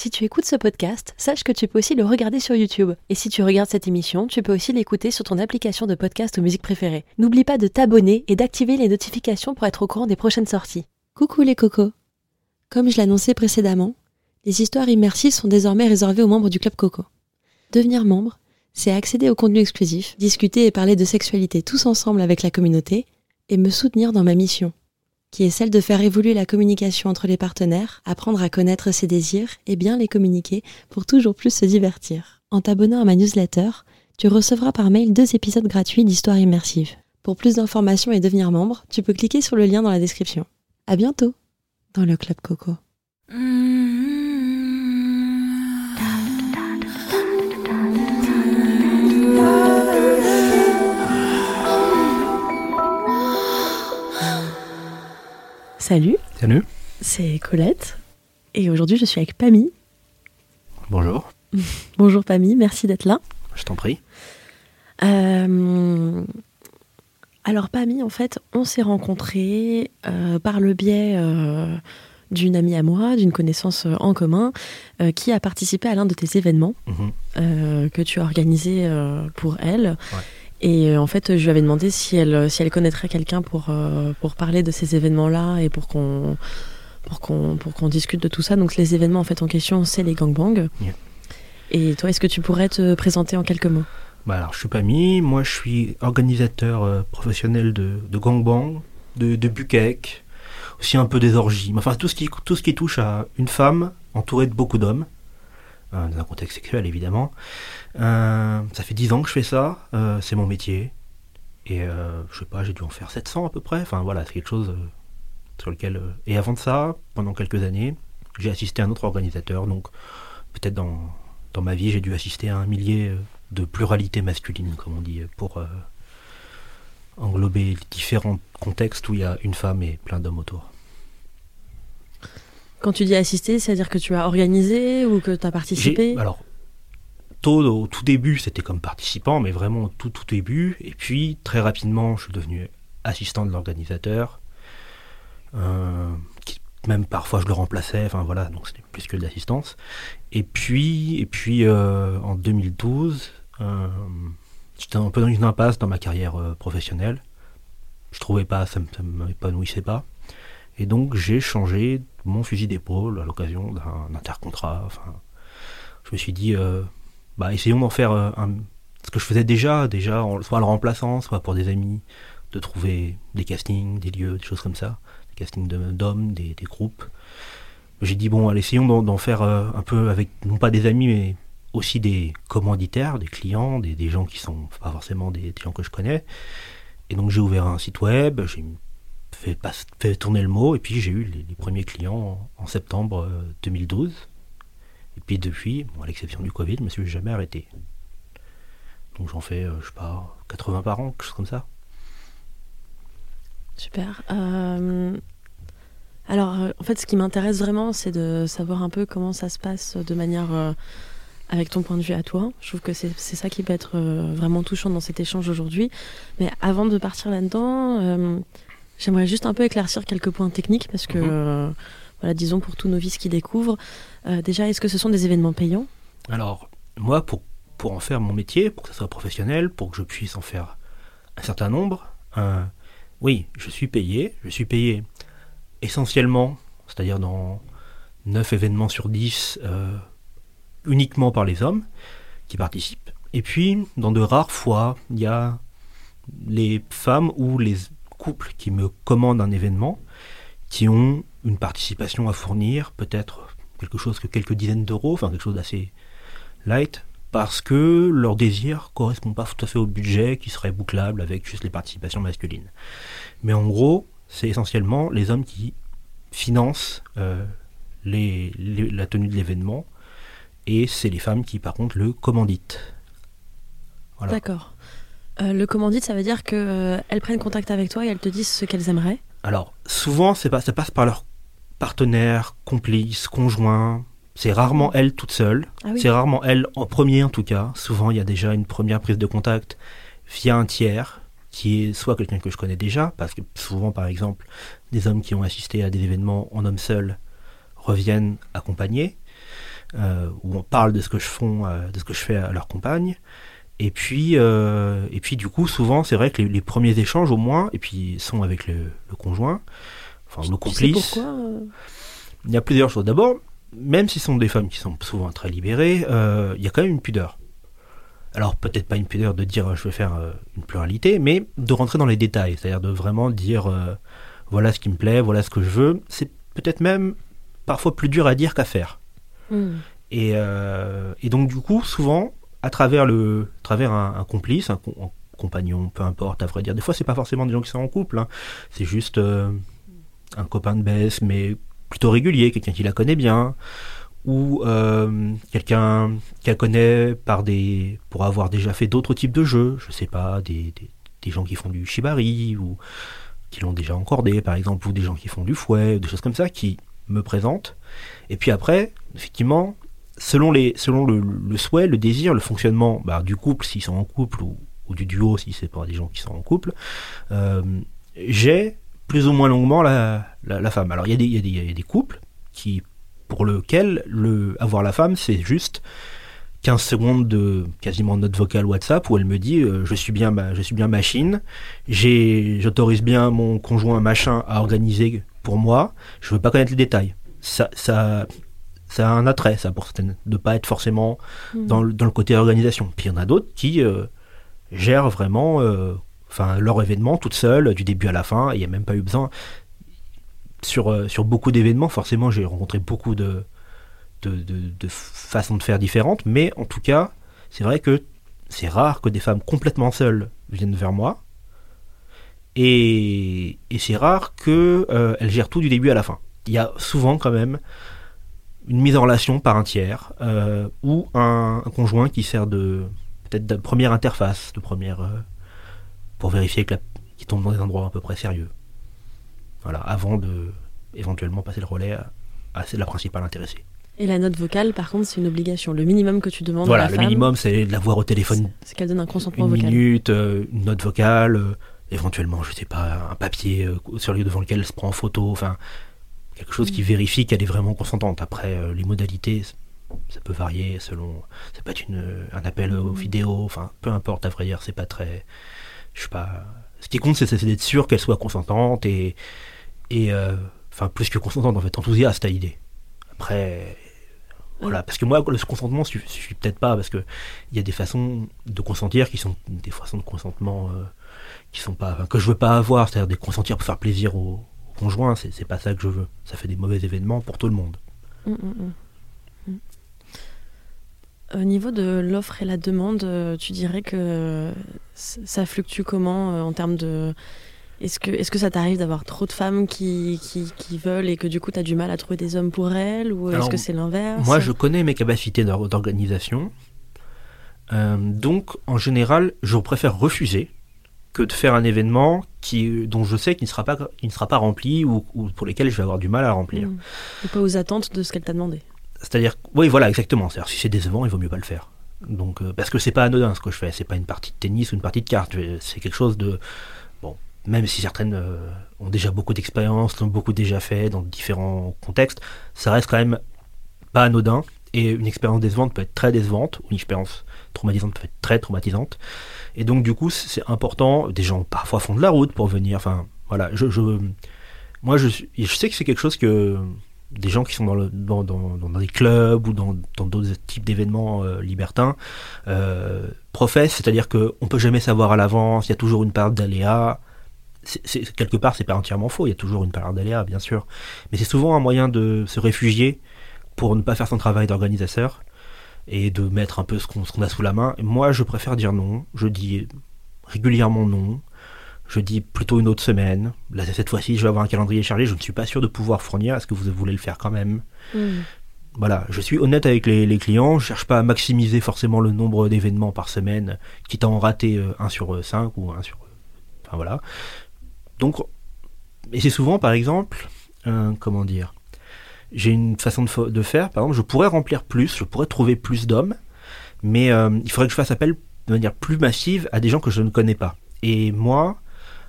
Si tu écoutes ce podcast, sache que tu peux aussi le regarder sur YouTube. Et si tu regardes cette émission, tu peux aussi l'écouter sur ton application de podcast ou musique préférée. N'oublie pas de t'abonner et d'activer les notifications pour être au courant des prochaines sorties. Coucou les cocos Comme je l'annonçais précédemment, les histoires immersives sont désormais réservées aux membres du Club Coco. Devenir membre, c'est accéder au contenu exclusif, discuter et parler de sexualité tous ensemble avec la communauté, et me soutenir dans ma mission, qui est celle de faire évoluer la communication entre les partenaires, apprendre à connaître ses désirs et bien les communiquer pour toujours plus se divertir. En t'abonnant à ma newsletter, tu recevras par mail deux épisodes gratuits d'histoires immersives. Pour plus d'informations et devenir membre, tu peux cliquer sur le lien dans la description. À bientôt dans le Club Coco. Salut, Salut. c'est Colette et aujourd'hui je suis avec Pammy. Bonjour. Bonjour Pammy, merci d'être là. Je t'en prie. Euh, alors Pammy, en fait, on s'est rencontrés euh, par le biais euh, d'une amie à moi, d'une connaissance en commun, qui a participé à l'un de tes événements Mhm. que tu as organisé pour elle. Et euh, en fait, je lui avais demandé si elle, si elle connaîtrait quelqu'un pour, euh, pour parler de ces événements-là et pour qu'on pour qu'on pour qu'on discute de tout ça. Donc les événements en fait en question, c'est les gangbangs. Yeah. Et toi, est-ce que tu pourrais te présenter en quelques mots? Bah alors, je suis Pami, moi je suis organisateur euh, professionnel de, de gangbang, de, de bukkake, aussi un peu des orgies, enfin tout ce, qui, tout ce qui touche à une femme entourée de beaucoup d'hommes, euh, dans un contexte sexuel évidemment. Euh, ça fait 10 ans que je fais ça, euh, c'est mon métier, et euh, je sais pas, j'ai dû en faire 700 à peu près, enfin voilà, c'est quelque chose euh, sur lequel... euh, Et avant de ça, pendant quelques années, j'ai assisté à un autre organisateur, donc peut-être dans, dans ma vie, j'ai dû assister à un millier euh, de pluralité masculine, comme on dit, pour euh, englober différents contextes où il y a une femme et plein d'hommes autour. Quand tu dis assister, c'est-à-dire que tu as organisé ou que tu as participé Alors, au tout début, c'était comme participant, mais vraiment au tout, tout début. Et puis, très rapidement, je suis devenu assistant de l'organisateur. Euh, même parfois, je le remplaçais. Enfin, voilà, donc c'était plus que de l'assistance. Et puis, et puis euh, en 2012, euh, j'étais un peu dans une impasse dans ma carrière professionnelle. Je trouvais pas, ça ne m'épanouissait pas. Et donc, j'ai changé mon fusil d'épaule à l'occasion d'un intercontrat. Enfin, je me suis dit, euh, bah, essayons d'en faire euh, ce que je faisais déjà, déjà, en- soit le remplaçant, soit pour des amis, de trouver des castings, des lieux, des choses comme ça, des castings d'hommes, des, des groupes. J'ai dit, bon, essayons d'en- faire euh, un peu avec, non pas des amis, mais aussi des commanditaires, des clients, des, gens qui sont pas forcément des, des gens que je connais. Et donc j'ai ouvert un site web, j'ai fait, tourner le mot, et puis j'ai eu les, premiers clients en, septembre euh, 2012. Et puis depuis, à l'exception du Covid, je me suis jamais arrêté. Donc j'en fais, euh, je sais pas, 80 par an, quelque chose comme ça. Super. Euh, Alors, euh, en fait, ce qui m'intéresse vraiment, c'est de savoir un peu comment ça se passe de manière euh, avec ton point de vue à toi. Je trouve que c'est ça qui peut être euh, vraiment touchant dans cet échange aujourd'hui. Mais avant de partir là-dedans, euh, j'aimerais juste un peu éclaircir quelques points techniques parce que, Mhm. euh, voilà, disons pour tous novices qui découvrent, euh, déjà, est-ce que ce sont des événements payants? Alors, moi, pour, pour en faire mon métier, pour que ça soit professionnel, pour que je puisse en faire un certain nombre, euh, oui, je suis payé. Je suis payé essentiellement, c'est-à-dire dans 9 événements sur 10, euh, uniquement par les hommes qui participent. Et puis, dans de rares fois, il y a les femmes ou les couples qui me commandent un événement, qui ont une participation à fournir, peut-être quelque chose que quelques dizaines d'euros, enfin quelque chose d'assez light, parce que leur désir correspond pas tout à fait au budget qui serait bouclable avec juste les participations masculines. Mais en gros, c'est essentiellement les hommes qui financent euh, la tenue de l'événement, et c'est les femmes qui par contre le commanditent. Voilà. D'accord. Euh, le commandite, ça veut dire qu'elles prennent contact avec toi et elles te disent ce qu'elles aimeraient. Alors, souvent, c'est pas, ça passe par leurs partenaires, complices, conjoints. C'est rarement elles toutes seules. Ah oui. C'est rarement elles en premier, en tout cas. Souvent, il y a déjà une première prise de contact via un tiers, qui est soit quelqu'un que je connais déjà, parce que souvent, par exemple, des hommes qui ont assisté à des événements en homme seul reviennent accompagnés, euh, où on parle de ce que je font, euh, de ce que je fais à leur compagne. Et puis, euh, et puis du coup, souvent, c'est vrai que les, les premiers échanges, au moins, et puis sont avec le, le conjoint, enfin le sais complice. pourquoi euh Il y a plusieurs choses. D'abord, même si ce sont des femmes qui sont souvent très libérées, euh, il y a quand même une pudeur. Alors peut-être pas une pudeur de dire je vais faire euh, une pluralité, mais de rentrer dans les détails, c'est-à-dire de vraiment dire voilà ce qui me plaît, voilà ce que je veux. C'est peut-être même parfois plus dur à dire qu'à faire. Et, euh, et donc du coup, souvent, à travers le, travers un, complice, un, com- un compagnon, peu importe, à vrai dire. Des fois, c'est pas forcément des gens qui sont en couple. hein. C'est juste euh, un copain de baisse, mais plutôt régulier, quelqu'un qui la connaît bien, ou euh, quelqu'un qu'elle connaît par des, pour avoir déjà fait d'autres types de jeux. Je sais pas, des, des, des gens qui font du shibari ou qui l'ont déjà encordé, par exemple, ou des gens qui font du fouet, ou des choses comme ça, qui me présentent. Et puis après, effectivement, selon, les, selon le, souhait, le désir, le fonctionnement bah, du couple, s'ils sont en couple, ou, du duo, si c'est pas des gens qui sont en couple, euh, j'ai plus ou moins longuement la, la, femme. Alors il y, y, y a des couples qui, pour lequel le, avoir la femme, c'est juste 15 secondes de quasiment note vocale WhatsApp où elle me dit euh, je suis bien ma, je suis bien machine, j'autorise bien mon conjoint machin à organiser pour moi, je veux pas connaître les détails. Ça ça ça a un attrait ça pour certaines de pas être forcément Hmm. dans le, dans le côté organisation. Puis il y en a d'autres qui euh, gèrent vraiment euh, enfin leur événement toute seule du début à la fin, il n'y a même pas eu besoin sur euh, sur beaucoup d'événements, forcément j'ai rencontré beaucoup de de, de, de façons de faire différentes, mais en tout cas, c'est vrai que c'est rare que des femmes complètement seules viennent vers moi. Et, et c'est rare que euh, gèrent tout du début à la fin. Il y a souvent quand même une mise en relation par un tiers euh, ou un, un conjoint qui sert de peut-être de première interface, de première euh, pour vérifier que la, qu'il tombe dans des endroits à peu près sérieux. Voilà, avant de éventuellement passer le relais à, à la principale intéressée. Et la note vocale, par contre, c'est une obligation. Le minimum que tu demandes à Voilà, la le femme, minimum, c'est de la voir au téléphone c'est qu'elle donne un consentement une vocal. minute, euh, une note vocale, éventuellement, je sais pas, un papier sur le devant lequel elle se prend en photo, enfin, quelque chose qui vérifie qu'elle est vraiment consentante. Après, euh, les modalités, ça peut varier selon. Ça peut être une, un appel aux vidéos, enfin, peu importe, à vrai dire, c'est pas très. Je sais pas. Ce qui compte, c'est d'être sûr qu'elle soit consentante et. et euh, enfin, plus que consentante, en fait, enthousiaste à l'idée. Après. Voilà, parce que moi, le consentement suffit, suffit peut-être pas, parce que il y a des façons de consentir qui sont des façons de consentement euh, qui sont pas, que je veux pas avoir, c'est-à-dire de consentir pour faire plaisir au, au conjoint, c'est pas ça que je veux. Ça fait des mauvais événements pour tout le monde. Mm, mm, mm. Au niveau de l'offre et la demande, euh, tu dirais que c- ça fluctue comment euh, en termes de... Est-ce que, est-ce que ça t'arrive d'avoir trop de femmes qui, qui, qui veulent et que du coup tu as du mal à trouver des hommes pour elles Ou est-ce que c'est l'inverse? Moi, je connais mes capacités d'or- d'organisation, Euh, donc en général, je préfère refuser que de faire un événement qui, dont je sais qu'il ne sera pas, il ne sera pas rempli ou, ou pour lesquels je vais avoir du mal à remplir. Mm. Ou pas aux attentes de ce qu'elle t'a demandé. C'est-à-dire, oui, voilà, exactement. C'est-à-dire, si c'est décevant, il vaut mieux pas le faire. Donc, euh, parce que c'est pas anodin ce que je fais. C'est pas une partie de tennis ou une partie de cartes. C'est quelque chose de, bon, même si certaines euh, ont déjà beaucoup d'expérience, l'ont beaucoup déjà fait dans différents contextes, ça reste quand même pas anodin. Et une expérience décevante peut être très décevante, ou une expérience traumatisante peut être très traumatisante. Et donc, du coup, c'est important. Des gens parfois font de la route pour venir. Enfin, voilà. Je, moi, je, sais que c'est quelque chose que des gens qui sont dans, dans, des clubs ou dans d'autres types d'événements euh, libertins euh, professent, c'est-à-dire qu'on peut jamais savoir à l'avance, il y a toujours une part d'aléa. Quelque part, c'est pas entièrement faux, il y a toujours une part d'aléa, bien sûr. Mais c'est souvent un moyen de se réfugier pour ne pas faire son travail d'organisateur et de mettre un peu ce qu'on, ce qu'on a sous la main. Moi, je préfère dire non. Je dis régulièrement non je dis plutôt une autre semaine. Là, cette fois-ci, je vais avoir un calendrier chargé. Je ne suis pas sûr de pouvoir fournir. Est-ce que vous voulez le faire quand même? Mm. Voilà, je suis honnête avec les, les clients. Je cherche pas à maximiser forcément le nombre d'événements par semaine, quitte à en rater euh, un sur 5 ou un sur. Enfin voilà. Donc, et c'est souvent, par exemple, euh, comment dire, j'ai une façon de, fa- de faire. Par exemple, je pourrais remplir plus, je pourrais trouver plus d'hommes, mais euh, il faudrait que je fasse appel de manière plus massive à des gens que je ne connais pas. Et moi,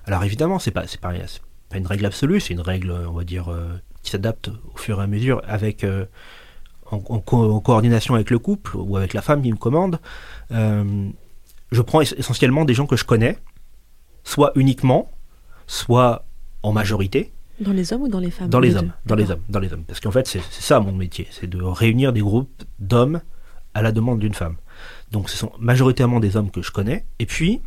alors évidemment, c'est pas, c'est pas, pas une règle absolue, c'est une règle, on va dire, euh, qui s'adapte au fur et à mesure avec euh, en, en co- en coordination avec le couple ou avec la femme qui me commande. Je prends ess- essentiellement des gens que je connais, soit uniquement, soit en majorité, Dans les hommes ou dans les femmes? Dans les hommes, dans les hommes, dans les hommes. Parce qu'en fait, c'est ça mon métier, c'est de réunir des groupes d'hommes à la demande d'une femme. Donc ce sont majoritairement des hommes que je connais. Et puis,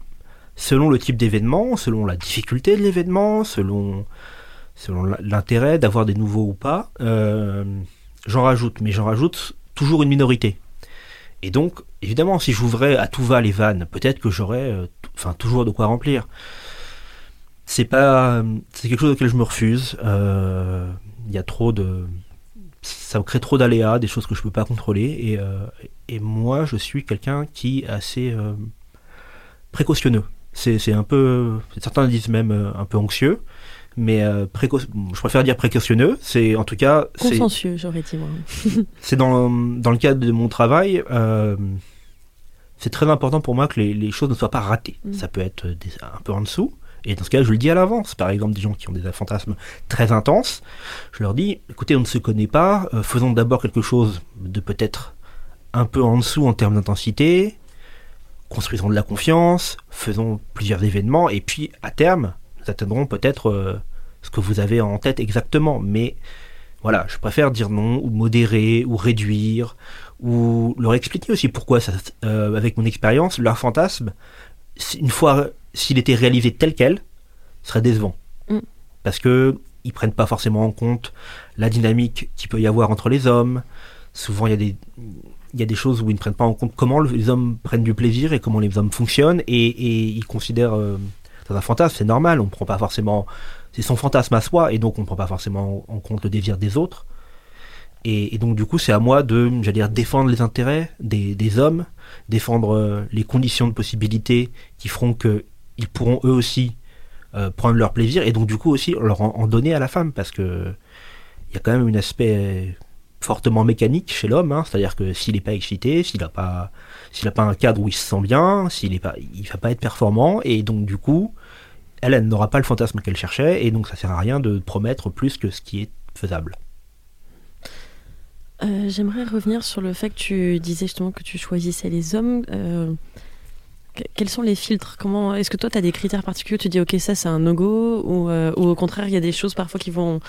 selon le type d'événement, selon la difficulté de l'événement, selon l'intérêt d'avoir des nouveaux ou pas, euh, j'en rajoute. Mais j'en rajoute toujours une minorité. Et donc, évidemment, si j'ouvrais à tout va les vannes, peut-être que j'aurais, euh, enfin, toujours de quoi remplir. C'est pas, c'est quelque chose auquel je me refuse. Euh, Il y a trop de, ça me crée trop d'aléas, des choses que je peux pas contrôler. Et, euh, et moi, je suis quelqu'un qui est assez euh, précautionneux. C'est, c'est un peu, certains disent même euh, un peu anxieux, mais euh, je préfère dire précautionneux. C'est en tout cas, c'est, Consensueux, j'aurais dit moi. c'est dans, dans le cadre de mon travail, euh, c'est très important pour moi que les, les choses ne soient pas ratées. Mm. Ça peut être des- un peu en dessous. Et dans ce cas, je le dis à l'avance. Par exemple, des gens qui ont des fantasmes très intenses, je leur dis, écoutez, on ne se connaît pas, euh, faisons d'abord quelque chose de peut-être un peu en dessous en termes d'intensité, construisons de la confiance, faisons plusieurs événements, et puis à terme, nous atteindrons peut-être euh, ce que vous avez en tête exactement. Mais voilà, je préfère dire non, ou modérer, ou réduire, ou leur expliquer aussi pourquoi, euh, avec mon expérience, leur fantasme, une fois s'il était réalisé tel quel, serait décevant. Mm. Parce que ils prennent pas forcément en compte la dynamique qu'il peut y avoir entre les hommes. Souvent, il y a des il y a des choses où ils ne prennent pas en compte comment le- les hommes prennent du plaisir et comment les hommes fonctionnent et, et ils considèrent euh, dans un fantasme c'est normal on prend pas forcément c'est son fantasme à soi et donc on prend pas forcément en compte le désir des autres et, et donc du coup c'est à moi de j'allais dire défendre les intérêts des, des hommes défendre euh, les conditions de possibilité qui feront que ils pourront eux aussi euh, prendre leur plaisir et donc du coup aussi leur en, en donner à la femme parce que il y a quand même un aspect fortement mécanique chez l'homme, hein, c'est-à-dire que s'il n'est pas excité, s'il n'a pas, s'il pas un cadre où il se sent bien, s'il est pas, il va pas être performant, et donc du coup, elle, n'aura pas le fantasme qu'elle cherchait, et donc ça sert à rien de promettre plus que ce qui est faisable. Euh, J'aimerais revenir sur le fait que tu disais justement que tu choisissais les hommes. Euh, quels sont les filtres? Comment Est-ce que toi, tu as des critères particuliers? Où Tu dis, ok, ça c'est un no-go ou, euh, ou au contraire, il y a des choses parfois qui vont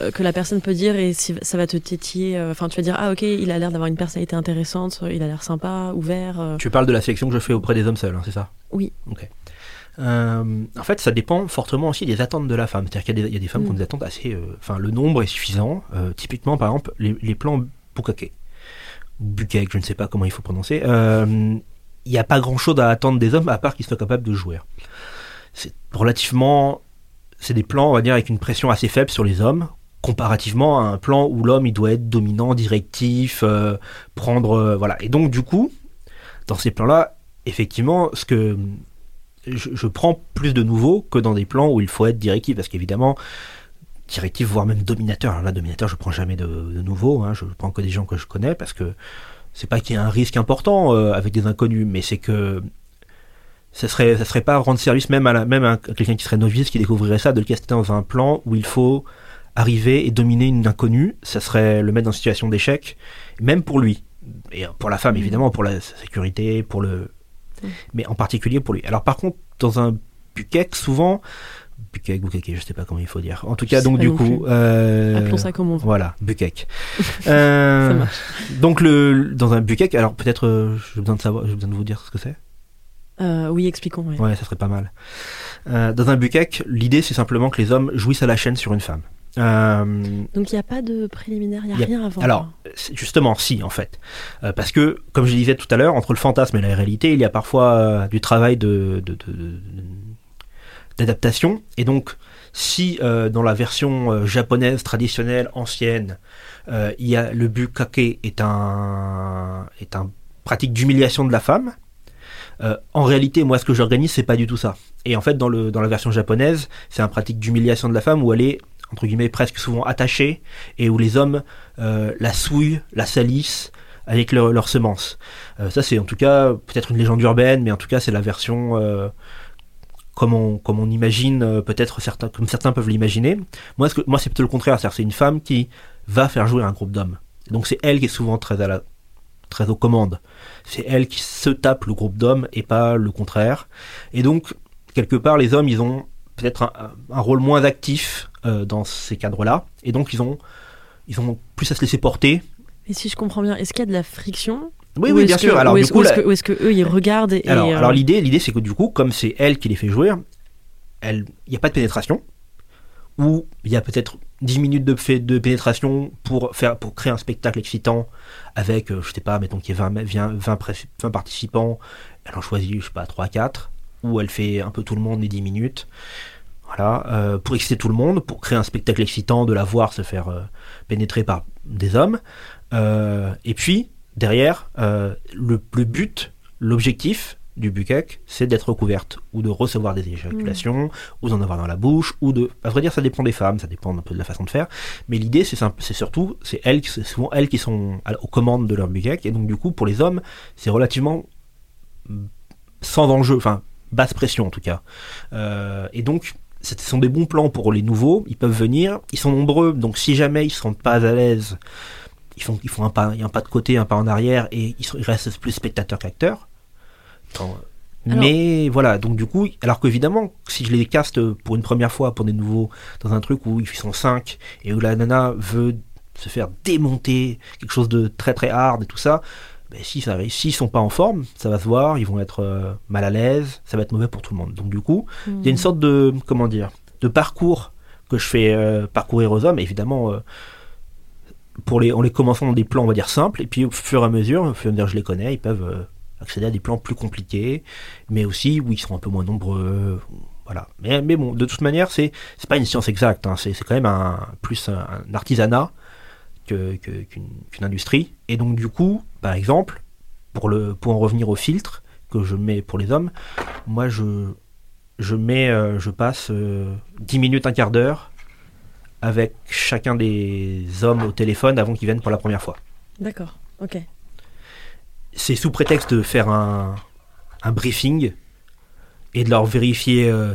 euh, que la personne peut dire et si ça va te tétiller. euh, Enfin, tu vas dire, ah ok, il a l'air d'avoir une personnalité intéressante, il a l'air sympa, ouvert. Tu parles de la sélection que je fais auprès des hommes seuls, hein, c'est ça? Oui. Ok. En fait, ça dépend fortement aussi des attentes de la femme. C'est-à-dire qu'il y, a des- il y a des femmes qui ont Mm. des attentes assez. Enfin, le nombre est suffisant. Typiquement, par exemple, les, les plans bukake. Bukake, je ne sais pas comment il faut prononcer. Il n'y a pas grand-chose à attendre des hommes à part qu'ils soient capables de jouer. C'est relativement. C'est des plans, on va dire, avec une pression assez faible sur les hommes, comparativement à un plan où l'homme il doit être dominant, directif, euh, prendre. euh, voilà. Et donc, du coup, dans ces plans-là, effectivement, ce que je, prends plus de nouveaux que dans des plans où il faut être directif, parce qu'évidemment, directif, voire même dominateur. Alors là, dominateur, je prends jamais de, de nouveaux, hein, je prends que des gens que je connais, parce que c'est pas qu'il y a un risque important euh, avec des inconnus, mais c'est que ça serait, ça serait pas rendre service même à, la, même à quelqu'un qui serait novice, qui découvrirait ça, de le caster dans un plan où il faut arriver et dominer une inconnue, ça serait le mettre dans une situation d'échec, même pour lui. Et pour la femme, Mhm. évidemment, pour la sécurité, pour le. Mhm. Mais en particulier pour lui. Alors, par contre, dans un buquet, souvent. Buquet, buquet, je sais pas comment il faut dire. En tout Je cas, donc, du coup. euh, Appelons ça comme on veut. Voilà, buquet. Euh, Ça marche. donc, le, dans un buquet, alors peut-être, euh, j'ai besoin de savoir, j'ai besoin de vous dire ce que c'est. Euh, oui, expliquons. ouais. Ouais, ça serait pas mal. Dans un bukkake, l'idée c'est simplement que les hommes jouissent à la chaîne sur une femme. Donc il n'y a pas de préliminaire, il n'y a, rien avant. alors, justement, si, en fait. Euh, parce que, comme je disais tout à l'heure, entre le fantasme et la réalité, il y a parfois euh, du travail de, de- de- de- d'adaptation. Et donc, si euh, dans la version euh, japonaise traditionnelle, ancienne, euh, il y a le bukkake est un, est un pratique d'humiliation de la femme, euh, en réalité, moi, ce que j'organise, c'est pas du tout ça. Et en fait, dans, le, dans la version japonaise, c'est un pratique d'humiliation de la femme où elle est, entre guillemets, presque souvent attachée et où les hommes euh, la souillent, la salissent avec leur- leurs semences. Euh, ça, c'est en tout cas peut-être une légende urbaine, mais en tout cas, c'est la version euh, comme, on, imagine, euh, peut-être certains, comme certains peuvent l'imaginer. Moi, ce c'est plutôt le contraire. C'est une femme qui va faire jouer un groupe d'hommes. Donc, c'est elle qui est souvent très, à la, très aux commandes. C'est elle qui se tape le groupe d'hommes et pas le contraire. Et donc, quelque part, les hommes, ils ont peut-être un, un rôle moins actif euh, dans ces cadres-là. Et donc, ils ont, ils ont plus à se laisser porter. Et si je comprends bien, est-ce qu'il y a de la friction Oui, Ou oui, bien que- sûr. Alors, ou du est-ce- coup, ou est-ce la- que, ou est-ce que eux ils regardent et, alors, et, euh, alors l'idée, l'idée, c'est que du coup, comme c'est elle qui les fait jouer, il n'y a pas de pénétration, ou il y a peut-être 10 minutes de, fait, de pénétration pour faire, pour créer un spectacle excitant avec, euh, je sais pas, mettons qu'il y ait 20, 20, 20, pré- 20 participants, elle en choisit, je sais pas, 3, 4, ou elle fait un peu tout le monde les 10 minutes. Voilà, euh, pour exciter tout le monde, pour créer un spectacle excitant, de la voir se faire euh, pénétrer par des hommes. Euh, et puis, derrière, euh, le, le but, l'objectif du bukkake, c'est d'être recouverte, ou de recevoir des éjaculations, ou d'en avoir dans la bouche, ou de... À vrai dire, ça dépend des femmes, ça dépend un peu de la façon de faire, mais l'idée, c'est simple- c'est surtout, c'est elles, qui- c'est souvent elles qui sont aux commandes de leur bukkake, et donc du coup, pour les hommes, c'est relativement mm, sans enjeu, enfin, basse pression en tout cas. Euh, et donc, ce sont des bons plans pour les nouveaux, ils peuvent venir, ils sont nombreux, donc si jamais ils ne se sentent pas à l'aise, ils font, ils font un, pas, un pas de côté, un pas en arrière, et ils, sont- ils restent plus spectateurs qu'acteurs. Alors- Mais voilà, donc du coup, alors qu'évidemment, si je les caste pour une première fois, pour des nouveaux, dans un truc où ils sont 5, et où la nana veut se faire démonter, quelque chose de très très hard et tout ça, ben, si ça s'ils sont pas en forme, ça va se voir, ils vont être euh, mal à l'aise, ça va être mauvais pour tout le monde. Donc du coup, il y a une sorte de comment dire de parcours que je fais euh, parcourir aux hommes évidemment euh, pour les en les commençant dans des plans on va dire simples et puis au fur et à mesure au fur et à mesure que je les connais ils peuvent euh, accéder à des plans plus compliqués mais aussi où ils seront un peu moins nombreux voilà. Mais, mais bon de toute manière c'est c'est pas une science exacte hein, c'est quand même un plus un, artisanat que- que- qu'une qu'une industrie. Et donc du coup par exemple pour le pour en revenir au filtre que je mets pour les hommes moi je je mets, euh, je passe euh, 10 minutes, un quart d'heure avec chacun des hommes au téléphone avant qu'ils viennent pour la première fois. D'accord, ok. C'est sous prétexte de faire un, un briefing et de leur vérifier euh,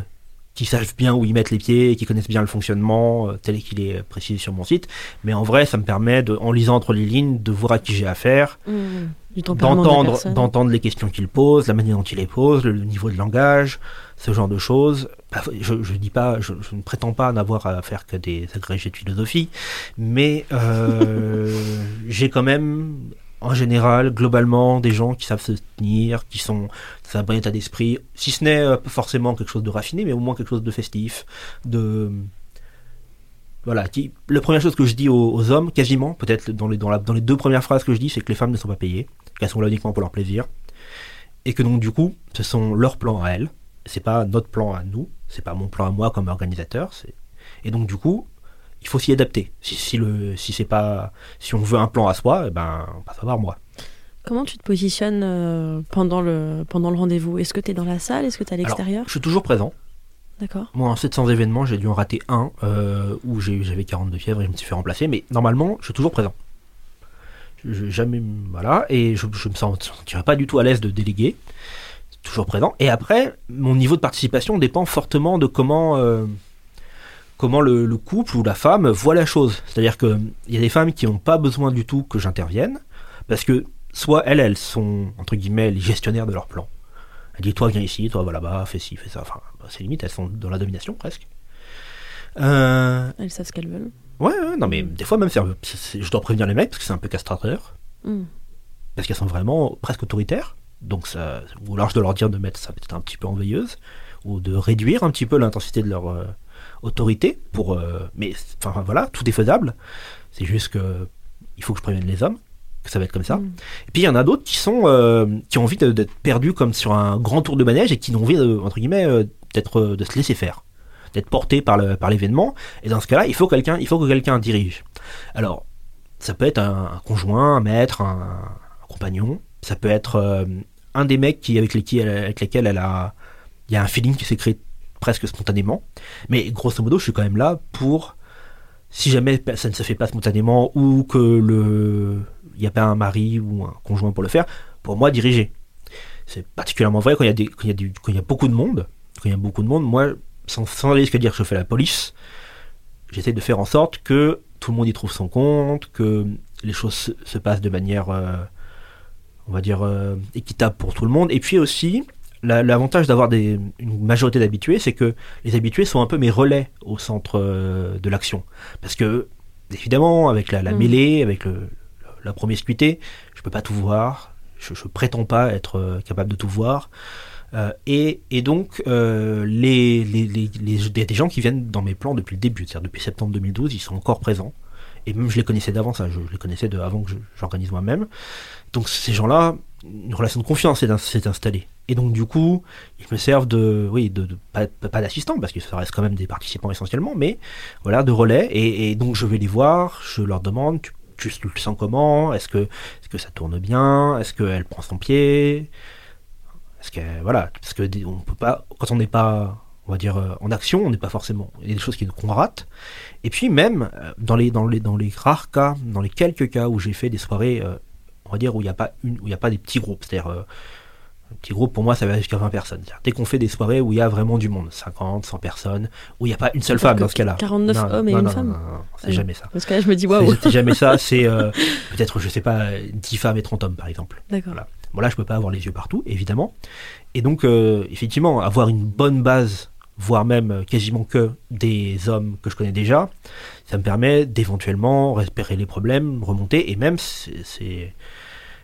qu'ils savent bien où ils mettent les pieds, qu'ils connaissent bien le fonctionnement euh, tel qu'il est précisé sur mon site. Mais en vrai, ça me permet, de, en lisant entre les lignes, de voir à qui j'ai affaire, la d'entendre les questions qu'il pose, la manière dont il les pose, le, le niveau de langage, ce genre de choses. Bah, Je, je dis pas, je, je ne prétends pas n'avoir à faire que des agrégés de philosophie, mais euh, j'ai quand même, en général, globalement, des gens qui savent se tenir, qui sont dans un bon état d'esprit, si ce n'est euh, forcément quelque chose de raffiné, mais au moins quelque chose de festif, de voilà, qui, la première chose que je dis aux, aux hommes, quasiment, peut-être dans les, dans, la- dans les deux premières phrases que je dis, c'est que les femmes ne sont pas payées, qu'elles sont là uniquement pour leur plaisir, et que donc du coup, ce sont leurs plans à elles, c'est pas notre plan à nous, c'est pas mon plan à moi comme organisateur, et donc du coup, il faut s'y adapter. Si, si le, si c'est pas, si on veut un plan à soi, eh ben, on passe voir moi. Comment tu te positionnes euh, pendant le, pendant le rendez-vous? Est-ce que tu es dans la salle? Est-ce que tu es à l'extérieur? je suis toujours présent. D'accord. Moi, en 700 événements, j'ai dû en rater un euh, où j'ai- j'avais 42 fièvres et je me suis fait remplacer. Mais normalement, je suis toujours présent. Je, je- jamais, voilà, et je, je me sens- sentirais pas du tout à l'aise de déléguer. Toujours présent. Et après, mon niveau de participation dépend fortement de comment, euh, comment le, le couple ou la femme voit la chose. C'est-à-dire que il y a des femmes qui n'ont pas besoin du tout que j'intervienne parce que soit elles, elles sont entre guillemets les gestionnaires de leur plan. Elle dit toi viens ici, toi va là-bas, fais ci, fais ça. Enfin, bah, c'est limite, elles sont dans la domination presque. Euh, Elles savent ce qu'elles veulent. ouais, ouais, non mais des fois même je dois prévenir les mecs parce que c'est un peu castrateur, Hmm. parce qu'elles sont vraiment presque autoritaires. Donc ça, ou alors je dois leur dire de mettre ça peut-être un petit peu en veilleuse ou de réduire un petit peu l'intensité de leur euh, autorité pour. euh, mais enfin voilà, tout est faisable. C'est juste que il faut que je prévienne les hommes que ça va être comme ça. Mm. Et puis il y en a d'autres qui sont euh, qui ont envie d'être perdus comme sur un grand tour de manège et qui ont envie de, entre guillemets d'être de se laisser faire, d'être portés par le par l'événement. Et dans ce cas-là, il faut quelqu'un, il faut que quelqu'un dirige. Alors ça peut être un, un conjoint, un maître, un, un compagnon. Ça peut être un des mecs qui avec lesquels avec lesquels elle a il y a un feeling qui s'est créé presque spontanément. Mais grosso modo, je suis quand même là pour si jamais ça ne se fait pas spontanément ou que il n'y a pas un mari ou un conjoint pour le faire, pour moi diriger. C'est particulièrement vrai quand il y a des quand il y a, quand il y a beaucoup de monde. Quand il y a beaucoup de monde, moi, sans, sans risque de dire que je fais la police, j'essaie de faire en sorte que tout le monde y trouve son compte, que les choses se, se passent de manière, euh, on va dire, euh, équitable pour tout le monde. Et puis aussi, la- l'avantage d'avoir une majorité d'habitués, c'est que les habitués sont un peu mes relais au centre euh, de l'action. Parce que, évidemment, avec la, la Mm. mêlée, avec le, la promiscuité, je peux pas tout voir. Je, je prétends pas être euh, capable de tout voir. Euh, et, et donc, euh, les, des gens qui viennent dans mes plans depuis le début, c'est-à-dire depuis septembre 2012, ils sont encore présents. Et même je les connaissais d'avant, ça, je, je les connaissais de, avant que j'organise moi-même. Donc ces gens-là, une relation de confiance s'est in- s'est installée. Et donc du coup, ils me servent de, oui, de, pas, d'assistant parce que ça reste quand même des participants essentiellement, mais voilà, de relais. Et, donc je vais les voir, je leur demande, tu, le sens comment? Est-ce que, ça tourne bien? Est-ce qu'elle prend son pied? Est-ce que voilà, parce que on peut pas, quand on n'est pas, on va dire euh, en action, on n'est pas forcément. Il y a des choses qui- qu'on rate. Et puis même euh, dans les rares cas, dans les quelques cas où j'ai fait des soirées, euh, on va dire où il n'y a pas une, où il y a pas des petits groupes, c'est-à-dire euh, un petit groupe pour moi ça va jusqu'à 20 personnes. Dès qu'on fait des soirées où il y a vraiment du monde, 50, 100 personnes, où il n'y a pas une seule femme dans ce cas-là. 49 Non, hommes et non, une femme c'est oui. jamais ça. Parce que là, je me dis, waouh. C'est c'est jamais ça, c'est euh, peut-être, je sais pas, 10 femmes et 30 hommes par exemple. D'accord. Voilà. Bon là, je peux pas avoir les yeux partout, évidemment. Et donc, euh, effectivement, avoir une bonne base, voire même euh, quasiment que des hommes que je connais déjà, ça me permet d'éventuellement repérer les problèmes, remonter, et même, c'est...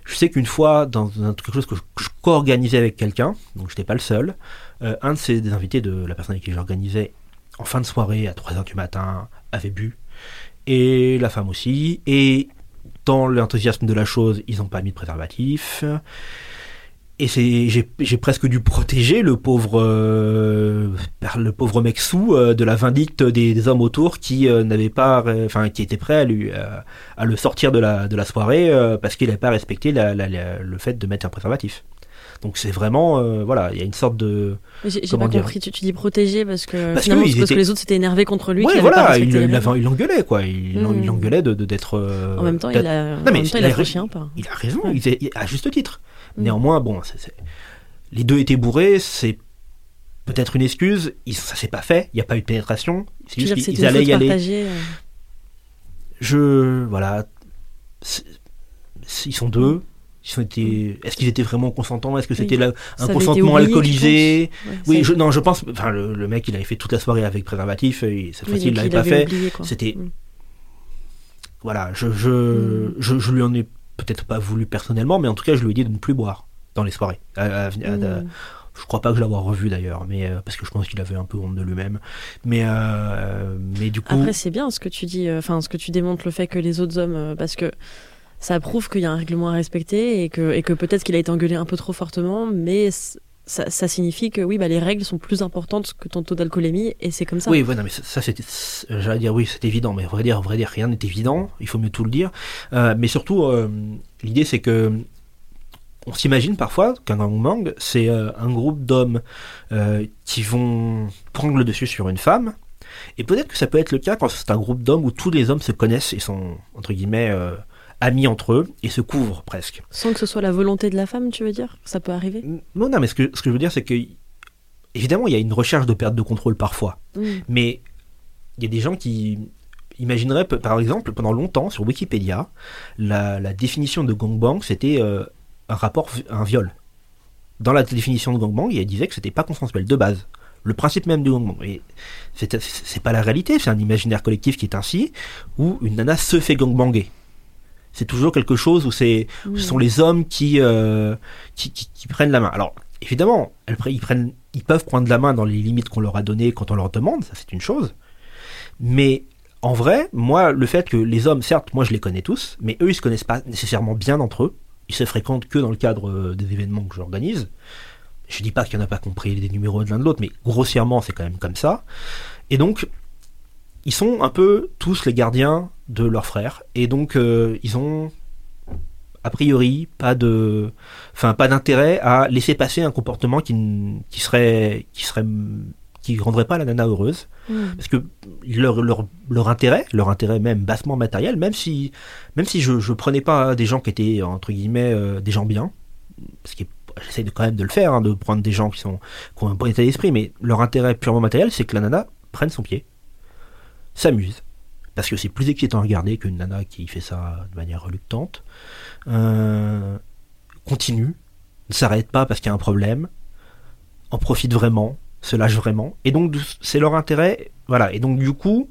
Je sais qu'une fois, dans quelque chose que je co-organisais avec quelqu'un, donc je n'étais pas le seul, euh, un de ces des invités de la personne avec qui j'organisais, en fin de soirée, à 3h du matin, avait bu, et la femme aussi, et dans l'enthousiasme de la chose, ils n'ont pas mis de préservatif. Et c'est, j'ai, presque dû protéger le pauvre, euh, le pauvre mec sous euh, de la vindicte des, hommes autour qui euh, n'avaient pas, enfin, qui étaient prêts à lui, euh, à le sortir de la, de la soirée parce qu'il n'avait pas respecté la- le fait de mettre un préservatif. Donc c'est vraiment, euh, voilà, il y a une sorte de, J'ai pas dire compris. Tu, tu dis protéger parce que Parce finalement, que les autres s'étaient énervés contre lui. ouais, voilà, il, respecté les il, règles. avait- il engueulait quoi, il, Mm. il engueulait de, d'être. euh, En même temps, il a, Non, mais même temps, il il a a- pas. Il a raison, Ouais. il il- à juste titre. Mm. Néanmoins, bon, les deux étaient bourrés, c'est peut-être une excuse, ils, ça s'est pas fait, il n'y a pas eu de pénétration, c'est juste qu'ils allaient y aller. euh, Je, voilà, ils sont deux. Ils sont été, est-ce qu'ils étaient vraiment consentants? Est-ce que. Oui. c'était un consentement oublié, alcoolisé? Ouais, Oui, je, non, je pense. Enfin, le, le mec, il avait fait toute la soirée avec préservatif. Et cette oui, fois-ci, il l'avait pas fait. C'était- Mm. Voilà, je, je, Mm. je, je lui en ai peut-être pas voulu personnellement, mais en tout cas, je lui ai dit de ne plus boire dans les soirées. À- à- à- Mm. je crois pas que je l'avoir revu d'ailleurs, mais euh, parce que je pense qu'il avait un peu honte de lui-même. Mais euh, mais du coup, Après, c'est bien ce que tu dis, euh, enfin, ce que tu démontres le fait que les autres hommes, parce que ça prouve qu'il y a un règlement à respecter et que, peut-être qu'il a été engueulé un peu trop fortement, mais ça, signifie que oui, bah, les règles sont plus importantes que ton taux d'alcoolémie et c'est comme ça. oui, non, mais ça, c'est- j'allais dire oui, c'est évident, mais vrai dire, vrai dire, rien n'est évident. Il faut mieux tout le dire. Euh, mais surtout, euh, l'idée c'est que on s'imagine parfois qu'un gangbang, c'est euh, un groupe d'hommes euh, qui vont prendre le dessus sur une femme. Et peut-être que ça peut être le cas quand c'est un groupe d'hommes où tous les hommes se connaissent et sont, entre guillemets, euh, amis entre eux et se couvrent presque. Sans que ce soit la volonté de la femme, tu veux dire? Ça peut arriver? Non, non, mais ce que, ce que je veux dire, c'est que, évidemment, il y a une recherche de perte de contrôle parfois. Mm. Mais il y a des gens qui imagineraient, par exemple, pendant longtemps, sur Wikipédia, la, la définition de gangbang, c'était euh, un rapport, un viol. Dans la définition de gangbang, il disait que c'était pas consensuel de base. Le principe même du gangbang. Et c'est c'est pas la réalité, c'est un imaginaire collectif qui est ainsi, où une nana se fait gangbanger. C'est toujours quelque chose où c'est, ce sont les hommes qui, euh, qui, qui, qui prennent la main. Alors, évidemment, ils, prennent, ils peuvent prendre la main dans les limites qu'on leur a données quand on leur demande, ça c'est une chose. Mais en vrai, moi, le fait que les hommes, certes, moi je les connais tous, mais eux ils se connaissent pas nécessairement bien entre eux. Ils se fréquentent que dans le cadre euh, des événements que j'organise. Je dis pas qu'il y en a pas compris les numéros de l'un de l'autre, mais grossièrement c'est quand même comme ça. Et donc, ils sont un peu tous les gardiens de leurs frères. Et donc, euh, ils ont a priori pas de, enfin pas d'intérêt à laisser passer un comportement qui, qui serait, qui serait, qui rendrait pas la nana heureuse Mm. parce que leur, leur, leur intérêt, leur intérêt même bassement matériel, même si, même si je, je prenais pas des gens qui étaient entre guillemets euh, des gens bien, ce qui est- j'essaie de quand même de le faire, hein, de prendre des gens qui sont qui ont un bon état d'esprit, mais leur intérêt purement matériel, c'est que la nana prenne son pied, s'amuse, parce que c'est plus excitant à regarder qu'une nana qui fait ça de manière reluctante, euh, continue, ne s'arrête pas parce qu'il y a un problème, en profite vraiment, se lâche vraiment, et donc c'est leur intérêt, voilà, et donc du coup,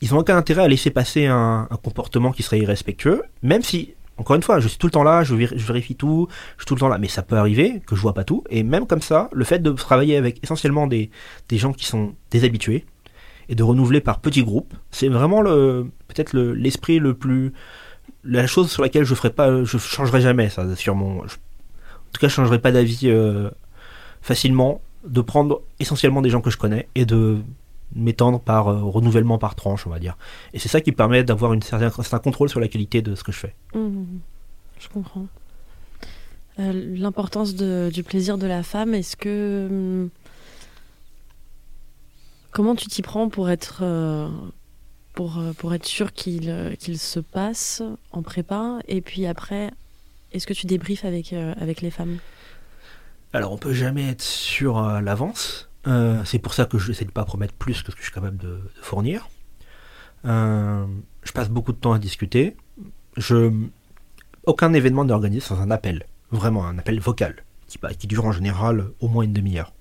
ils ont aucun intérêt à laisser passer un, comportement qui serait irrespectueux, même si, encore une fois, je suis tout le temps là, je, vér- je vérifie tout, je suis tout le temps là, mais ça peut arriver que je vois pas tout, et même comme ça, le fait de travailler avec essentiellement des, des gens qui sont déshabitués, et de renouveler par petits groupes, c'est vraiment le peut-être le- l'esprit le, plus la chose sur laquelle je ferai pas je changerai jamais ça sur mon en tout cas je changerai pas d'avis euh, facilement de prendre essentiellement des gens que je connais et de m'étendre par euh, renouvellement par tranche on va dire et c'est ça qui permet d'avoir une certain, un certain contrôle sur la qualité de ce que je fais Mhm. Je comprends. Euh, L'importance du plaisir de la femme, est-ce que. Comment tu t'y prends pour être, euh, pour, euh, pour être sûr qu'il euh, qu'il se passe en prépa Et puis après, est-ce que tu débriefes avec, euh, avec les femmes? Alors, on peut jamais être sûr à l'avance. Euh, c'est pour ça que je n'essaie de pas promettre plus que ce que je suis capable de, de fournir. Je passe beaucoup de temps à discuter. Je, aucun événement n'est organisé sans un appel, vraiment un appel vocal, qui, qui dure en général au moins une demi-heure.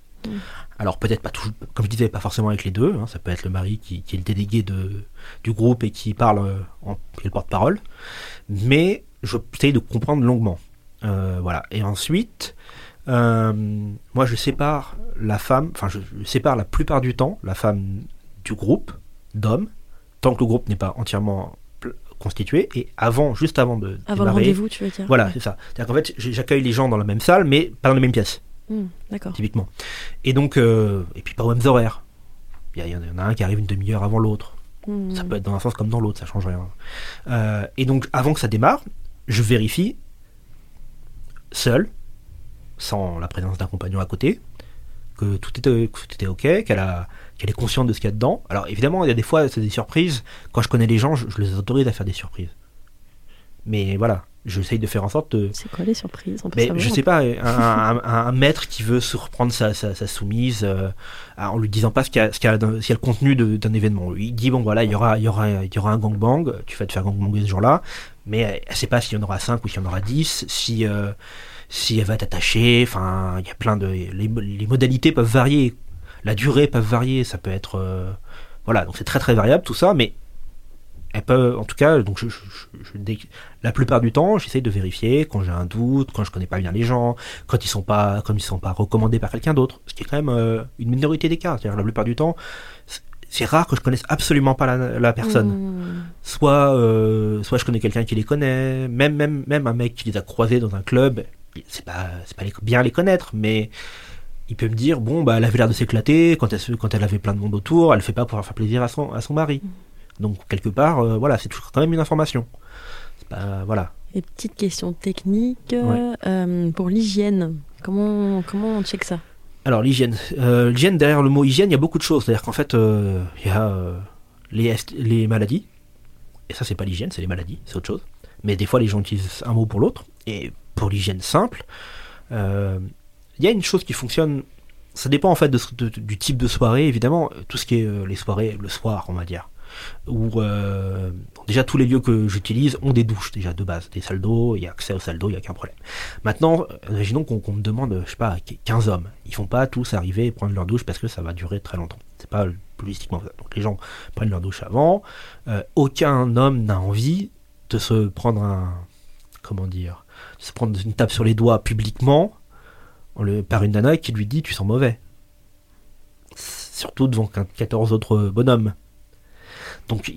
Alors peut-être pas toujours, comme je disais, pas forcément avec les deux. hein, ça peut être le mari qui, qui est le délégué de, du groupe et qui parle, euh, en, qui est le porte-parole. Mais je j'essaye de comprendre longuement. Euh, voilà. Et ensuite, euh, moi, je sépare la femme, enfin, je, je sépare la plupart du temps la femme du groupe d'hommes, tant que le groupe n'est pas entièrement constitué, et avant, juste avant de Avant le rendez-vous, tu veux dire Voilà, c'est ça. C'est-à-dire qu'en fait, j'accueille les gens dans la même salle, mais pas dans les mêmes pièces, Hum, D'accord. typiquement. Et donc, euh, et puis pas aux mêmes horaires. Il y, en a un qui arrive une demi-heure avant l'autre. Hum, Ça peut être dans un sens comme dans l'autre, ça change rien. Euh, et donc, avant que ça démarre, je vérifie, seul, sans la présence d'un compagnon à côté, que tout était, que tout était ok, qu'elle a, qu'elle est consciente de ce qu'il y a dedans. Alors, évidemment, il y a des fois, c'est des surprises. Quand je connais les gens, je, je les autorise à faire des surprises. Mais voilà, j'essaye de faire en sorte de, C'est quoi les surprises on peut mais savoir je sais pas, un, un- un maître qui veut se reprendre sa, sa, sa soumise euh, en lui disant pas ce qu'il y a, ce qu'il y a, dans- ce qu'il y a le contenu d'un événement. Il dit bon voilà, il y aura, il y aura, il y aura un gangbang, tu vas te faire gangbanger ce jour-là, mais elle, elle sait pas s'il y en aura 5 ou s'il y en aura 10, si, euh, si elle va t'attacher, enfin il y a plein de... Les, les modalités peuvent varier, la durée peut varier, ça peut être... euh, voilà, donc c'est très très variable tout ça, mais elle peut, en tout cas, donc je, je, je- je- dès- la plupart du temps, j'essaye de vérifier quand j'ai un doute, quand je connais pas bien les gens, quand ils sont pas, comme ils sont pas recommandés par quelqu'un d'autre, ce qui est quand même euh, une minorité des cas. C'est-à-dire la plupart du temps, c'est- rare que je connaisse absolument pas la, la personne. Hum, Soit, euh, soit je connais quelqu'un qui les connaît, même même même un mec qui les a croisés dans un club, c'est pas c'est pas les- bien les connaître, mais il peut me dire bon bah elle avait l'air de s'éclater quand elle quand elle avait plein de monde autour, elle le fait pas pour faire plaisir à son à son mari. Donc quelque part, euh, voilà, c'est toujours quand même une information. Pas, voilà. Et petite question technique, Ouais. euh, pour l'hygiène, comment, comment on check ça? Alors l'hygiène, Euh, l'hygiène derrière le mot hygiène, il y a beaucoup de choses. C'est-à-dire qu'en fait, il y a les, les maladies, et ça c'est pas l'hygiène, c'est les maladies, c'est autre chose. Mais des fois les gens utilisent un mot pour l'autre. Et pour l'hygiène simple, il y a une chose qui fonctionne. Ça dépend en fait de du type de soirée, évidemment. Tout ce qui est les soirées le soir, on va dire. Où euh, déjà tous les lieux que j'utilise ont des douches déjà de base, des salles d'eau, il y a accès aux salles d'eau, il n'y a aucun problème. Maintenant, euh, imaginons qu'on me demande, je sais pas, 15 hommes. Ils vont pas tous arriver et prendre leur douche parce que ça va durer très longtemps. C'est pas logistiquement faisable. Donc les gens prennent leur douche avant. Euh, aucun homme n'a envie de se prendre un, comment dire, de prendre une tape sur les doigts publiquement par une nana qui lui dit tu sens mauvais. Surtout devant 14 autres bonhommes. Donc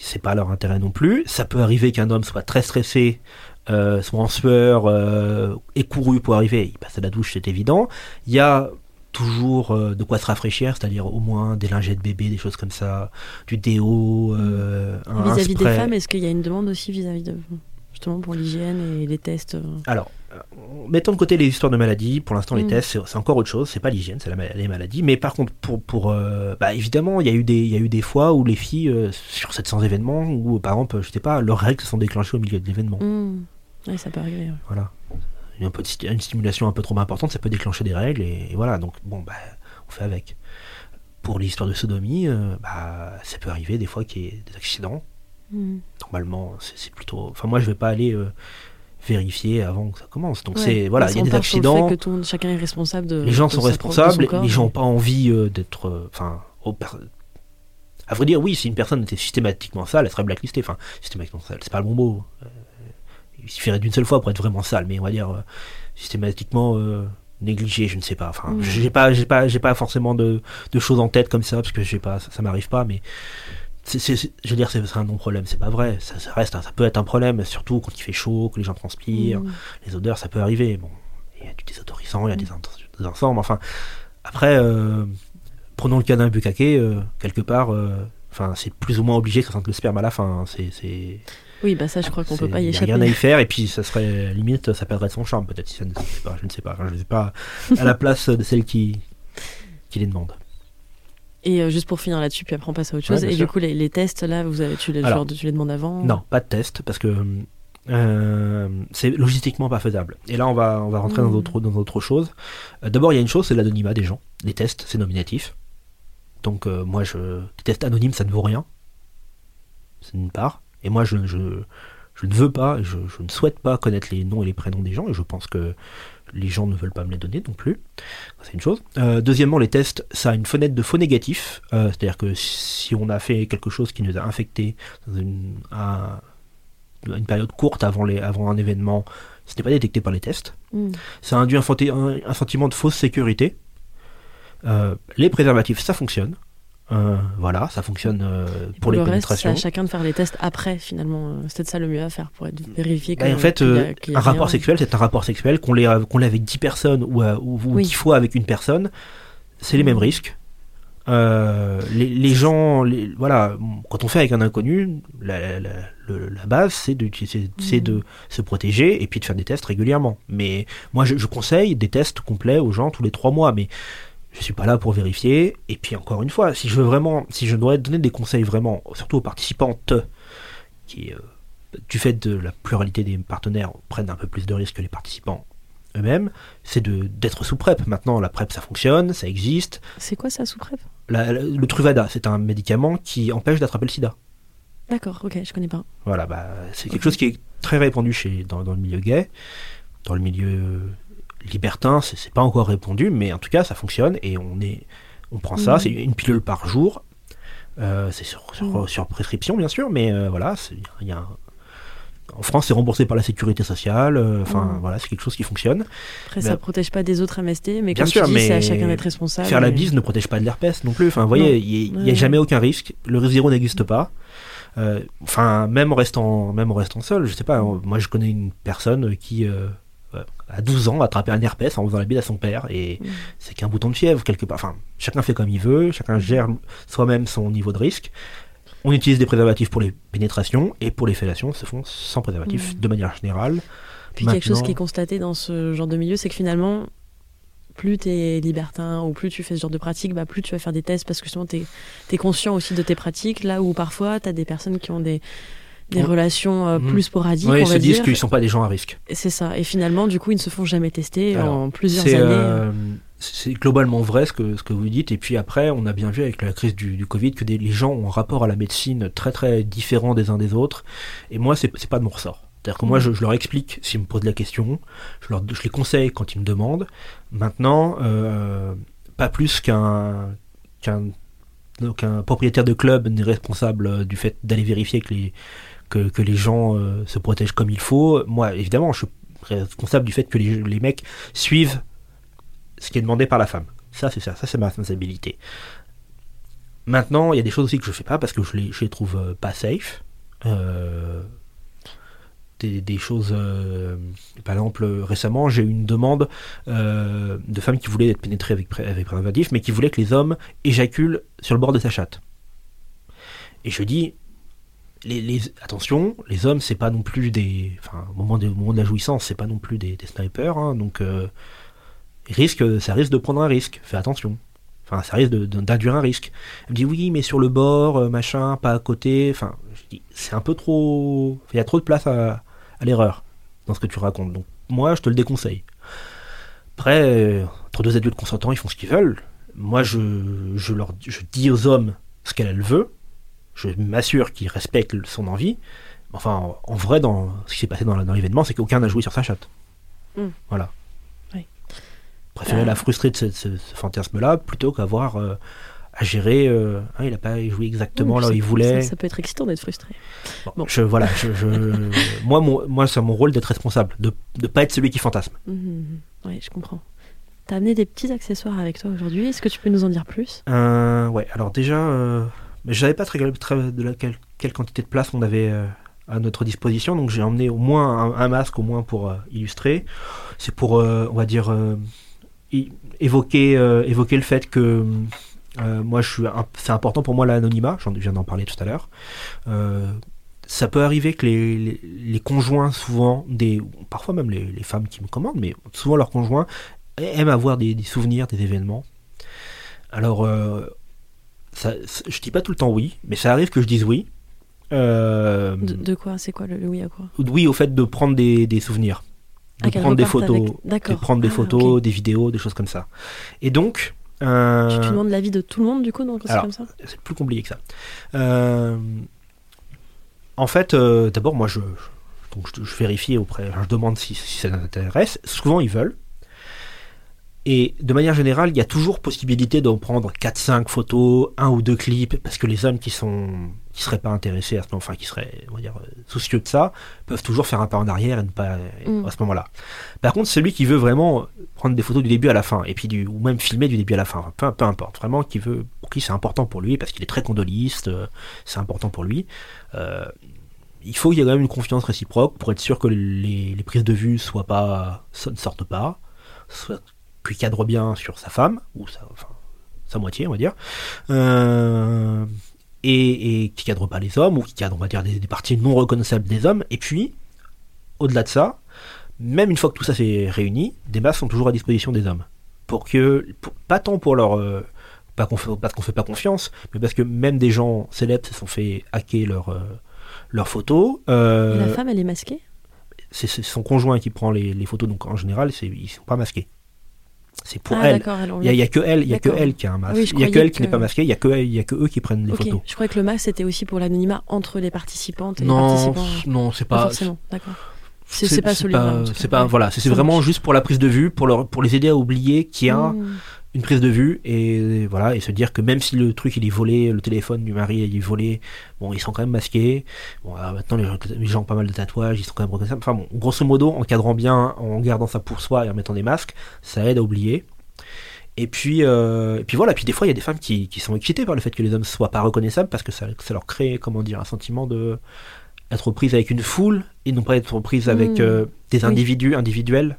c'est pas leur intérêt non plus. Ça peut arriver qu'un homme soit très stressé, euh, soit en sueur, euh, écouru pour arriver. Il passe à la douche, c'est évident. Il y a toujours euh, de quoi se rafraîchir, c'est-à-dire au moins des lingettes bébés, des choses comme ça, du déo, euh, Vis-à-vis des femmes, est-ce qu'il y a une demande aussi vis-à-vis de justement pour l'hygiène et les tests Alors, mettons de côté les histoires de maladies. Pour l'instant, les Mm. tests, c'est- encore autre chose. C'est pas l'hygiène, c'est la les maladies. Mais par contre, pour, pour euh, bah, évidemment, il y a eu des, il y a eu des fois où les filles euh, sur 700 événements, où par exemple, je sais pas, leurs règles se sont déclenchées au milieu de l'événement. hmm. Ouais, ça peut arriver. ouais. Voilà. Un peu de une stimulation un peu trop importante, ça peut déclencher des règles et, et voilà. Donc bon, bah, on fait avec. Pour l'histoire de sodomie, euh, bah, ça peut arriver des fois qu'il y ait des accidents. Hmm. Normalement, c'est plutôt. Enfin, moi, je vais pas aller euh, vérifier avant que ça commence. Donc Ouais. c'est voilà, Parce il y a des accidents. fait que tout le monde- chacun est responsable de. les gens de sont responsables, corps. les gens n'ont pas envie euh, d'être. euh, Enfin, per- à vrai dire, oui, si une personne était systématiquement sale, elle serait blacklistée. Enfin, systématiquement sale, c'est pas le bon mot. Euh, il suffirait d'une seule fois pour être vraiment sale, mais on va dire euh, systématiquement euh, négligé, je ne sais pas. Enfin, Mm. j'ai pas, j'ai pas, j'ai pas forcément de, de choses en tête comme ça parce que j'ai pas, ça, ça m'arrive pas, mais. Je veux dire, c'est un non-problème, c'est pas vrai. Ça, ça reste, ça peut être un problème, surtout quand il fait chaud, que les gens transpirent Hmm. les odeurs, ça peut arriver. Bon, il y a du désodorisant, il y a des, ins- des ensembles. Enfin, après, euh, prenons le cas d'un bukkake, euh, quelque part, euh, enfin, c'est plus ou moins obligé que ça sente le sperme à la fin. hein. C'est, Oui, bah ça, je crois qu'on peut pas y y a échapper. rien à y faire, et puis ça serait limite, ça perdrait de son charme, peut-être, si ça ne se fait pas. Je ne sais pas. Je ne sais pas à la place de celle qui, qui les demande. Et euh, juste pour finir là-dessus, puis après on passe à autre chose. et sûr. du coup, les, les tests, là, vous avez, tu, les, Alors, genre, tu les demandes avant Non, pas de test, parce que euh, c'est logistiquement pas faisable. Et là, on va, on va rentrer dans Mm. autre, dans autre chose. Euh, D'abord, il y a une chose, c'est l'anonymat des gens. Les tests, c'est nominatif. Donc, euh, moi, je, les tests anonymes, ça ne vaut rien. C'est d'une part. Et moi, je, je, je ne veux pas, je, je ne souhaite pas connaître les noms et les prénoms des gens, et je pense que les gens ne veulent pas me les donner non plus. C'est une chose. Euh, deuxièmement, les tests, ça a une fenêtre de faux négatif. Euh, C'est-à-dire que si on a fait quelque chose qui nous a infecté dans une, un- une période courte avant, les, avant un événement, ce n'est pas détecté par les tests. Hmm. Ça induit un, fenti- un- un sentiment de fausse sécurité. Euh, les préservatifs, ça fonctionne. Euh, voilà, ça fonctionne euh, pour, les le reste, c'est pénétrations. à chacun de faire les tests après, finalement. Euh, C'est peut-être ça le mieux à faire pour être que. Bah, en fait, qu'il y a- qu'il y a un rapport rien. sexuel, c'est un rapport sexuel, qu'on l'ait qu'on l'ait avec 10 personnes ou, ou, ou Oui. 10 fois avec une personne, c'est les mêmes risques. Euh, les, les gens, les- voilà, quand on fait avec un inconnu, la, la- la- le- la base, c'est de, c'est- c'est de se protéger et puis de faire des tests régulièrement. Mais moi, je, je conseille des tests complets aux gens tous les 3 mois, mais je suis pas là pour vérifier. Et puis encore une fois, si je veux vraiment, si je dois donner des conseils vraiment, surtout aux participantes, qui, euh, du fait de la pluralité des partenaires, prennent un peu plus de risques que les participants eux-mêmes, c'est de d'être sous PrEP. Maintenant, la PrEP, ça fonctionne, ça existe. C'est quoi ça sous PrEP? La- la- le Truvada, c'est un médicament qui empêche d'attraper le sida. D'accord, ok, je connais pas. Voilà, bah, c'est quelque chose qui est très répandu chez, dans, dans le milieu gay. Dans le milieu libertin, c'est pas encore répandu, mais en tout cas, ça fonctionne et on, est, on prend ça. Mhm. C'est une pilule par jour. Euh, c'est sur, sur, sur prescription, bien sûr, mais euh, voilà, il y a un- en France, c'est remboursé par la sécurité sociale. euh, Enfin, Mhm. voilà, c'est quelque chose qui fonctionne. Après, ça protège pas des autres MST, mais Bien comme sûr, tu dis, c'est à chacun d'être responsable. Faire la bise ne protège pas de l'herpès non plus. Enfin, vous voyez, il n'y a, Ouais, jamais aucun risque. Le risque zéro n'existe pas. Euh, Enfin, même en restant, même en restant seul, je sais pas. Mm. Moi, je connais une personne qui, euh, euh, à 12 ans, a attrapé un herpès en faisant la bise à son père, et Mm. c'est qu'un bouton de fièvre quelque part. Enfin, chacun fait comme il veut, chacun gère soi-même son niveau de risque. on utilise des préservatifs pour les pénétrations et pour les fellations, se font sans préservatif Mhm. de manière générale. Puis quelque chose qui est constaté dans ce genre de milieu, c'est que finalement, plus tu es libertin ou plus tu fais ce genre de pratique, bah, plus tu vas faire des tests parce que justement tu es, conscient aussi de tes pratiques. Là où parfois tu as des personnes qui ont des, des relations euh, Mhm. plus sporadiques, Ouais, on ils se disent qu'ils sont pas des gens à risque. C'est ça. Et finalement, du coup, ils ne se font jamais tester Alors, en plusieurs années. euh, c'est globalement vrai ce que, ce que vous dites. Et puis après, on a bien vu avec la crise du, du Covid que des, les gens ont un rapport à la médecine très très différent des uns des autres. Et moi, c'est pas de mon ressort. C'est-à-dire que moi, Mhm. je, je leur explique s'ils me posent la question, je, leur, je les conseille quand ils me demandent. Maintenant, euh, pas plus qu'un propriétaire de club n'est responsable du fait d'aller vérifier que les, que, les gens euh, se protègent comme il faut. Moi, évidemment, je suis responsable du fait que les, mecs suivent ce qui est demandé par la femme. Ça, c'est ça, ça c'est ma responsabilité. Maintenant, il y a des choses aussi que je fais pas parce que je les, les trouve euh, pas safe. Euh, des, choses, par exemple, récemment, j'ai eu une demande de femmes qui voulaient être pénétrées avec, avec préservatif, mais qui voulaient que les hommes éjaculent sur le bord de sa chatte. Et je dis, les, attention, les hommes, c'est pas non plus des, enfin, au moment, de, au moment de la jouissance, c'est pas non plus des, des snipers, hein, donc euh, risque, ça risque de prendre un risque. Fais attention. Enfin, ça risque d'induire un risque. Elle me dit oui, mais sur le bord, euh, machin, pas à côté. Enfin, je dis c'est un peu trop. Il y a trop de place à, à l'erreur dans ce que tu racontes. Donc moi, je te le déconseille. Après, euh, entre deux adultes consentants, ils font ce qu'ils veulent. Moi, je, je leur je dis aux hommes ce qu'elle elle veut. Je m'assure qu'ils respectent son envie. Enfin, en, vrai, dans ce qui s'est passé dans, l'événement, c'est qu'aucun n'a joué sur sa chatte. Mm. Voilà. Oui. Préférer Ah. la frustrer de ce, ce- ce fantasme-là plutôt qu'avoir euh, à gérer. euh, hein, il n'a pas joué exactement là où il voulait. Ça, ça peut être excitant d'être frustré. Bon, Bon. Je, voilà, je, je- moi, mon, moi c'est mon rôle d'être responsable, de ne pas être celui qui fantasme. Mhm. Oui, je comprends. T'as amené des petits accessoires avec toi aujourd'hui. Est-ce que tu peux nous en dire plus? Euh, ouais, alors déjà, euh, mais je savais pas très, de la, quelle, quantité de place on avait euh, à notre disposition, donc j'ai emmené au moins un, masque, au moins pour euh, illustrer. C'est pour, euh, on va dire, évoquer, évoquer le fait que moi, je suis, c'est important pour moi l'anonymat. J'en je viens d'en parler tout à l'heure. Ça peut arriver que les, conjoints, souvent, des, parfois même les, femmes qui me commandent, mais souvent leurs conjoints aiment avoir des, souvenirs des événements. Alors, ça, je dis pas tout le temps oui, mais ça arrive que je dise oui. Euh, de, de quoi? C'est quoi le, le oui à quoi? Oui, au fait de prendre des, des souvenirs, de Ah, qu'elle prendre des photos, avec- de prendre des Ah, photos, des vidéos, des choses comme ça. Et donc, euh, Tu, tu demandes l'avis de tout le monde du coup dans c'est comme ça? c'est plus compliqué que ça. Euh, en fait, d'abord, moi, je, je- donc je, je vérifie auprès, je demande si, si ça t'intéresse. Souvent, ils veulent. Et de manière générale, il y a toujours possibilité d'en prendre 4-5 photos, un ou deux clips, parce que les hommes qui sont qui seraient pas intéressés à ce moment, enfin qui seraient, on va dire, euh, soucieux de ça, peuvent toujours faire un pas en arrière et ne pas Mm. à ce moment-là. Par contre, celui qui veut vraiment prendre des photos du début à la fin, et puis du, ou même filmer du début à la fin, enfin, peu, peu importe, vraiment qui veut, pour qui c'est important pour lui, parce qu'il est très condoliste, euh, c'est important pour lui. euh, il faut qu'il y ait quand même une confiance réciproque pour être sûr que les, les prises de vue soient pas, ne sortent pas, qu'il cadre bien sur sa femme ou sa, enfin, sa moitié, on va dire, euh, et, et qui cadre pas les hommes ou qui cadre, on va dire, des, des parties non reconnaissables des hommes. Et puis, au-delà de ça, même une fois que tout ça s'est réuni, des masques sont toujours à disposition des hommes. Pour que, pour- pas tant pour leur, euh, pas qu'on fait, parce qu'on fait pas confiance, mais parce que même des gens célèbres se sont fait hacker leurs euh, leurs photos. Euh, Et la femme, elle est masquée? c'est son conjoint qui prend les, les photos, donc en général, c'est- ils sont pas masqués. C'est pour Ah, elle. Il y, a- que elle, il y a que elle qui a un masque. oui, il y a que elle qui n'est pas masquée. Il y a que il y a que eux qui prennent les photos. Je croyais que le masque c'était aussi pour l'anonymat entre les participantes et les Non, participants. non, c'est Pas pas. forcément, d'accord. C'est pas celui-là. C'est pas voilà, c'est vraiment juste pour la prise de vue, pour leur, pour les aider à oublier qu'il y a Mmh. Une prise de vue et voilà et se dire que même si le truc il est volé, le téléphone du mari il est volé, bon ils sont quand même masqués. Bon alors, maintenant les, les gens ont pas mal de tatouages, ils sont quand même reconnaissables. Enfin bon, grosso modo, en cadrant bien, en gardant ça pour soi et en mettant des masques, ça aide à oublier. Et puis, euh, et puis voilà, puis des fois il y a des femmes qui, qui sont excitées par le fait que les hommes soient pas reconnaissables parce que ça, ça leur crée, comment dire, un sentiment de être prise avec une foule et non pas être prise avec Mm. euh, des Oui. individus individuels.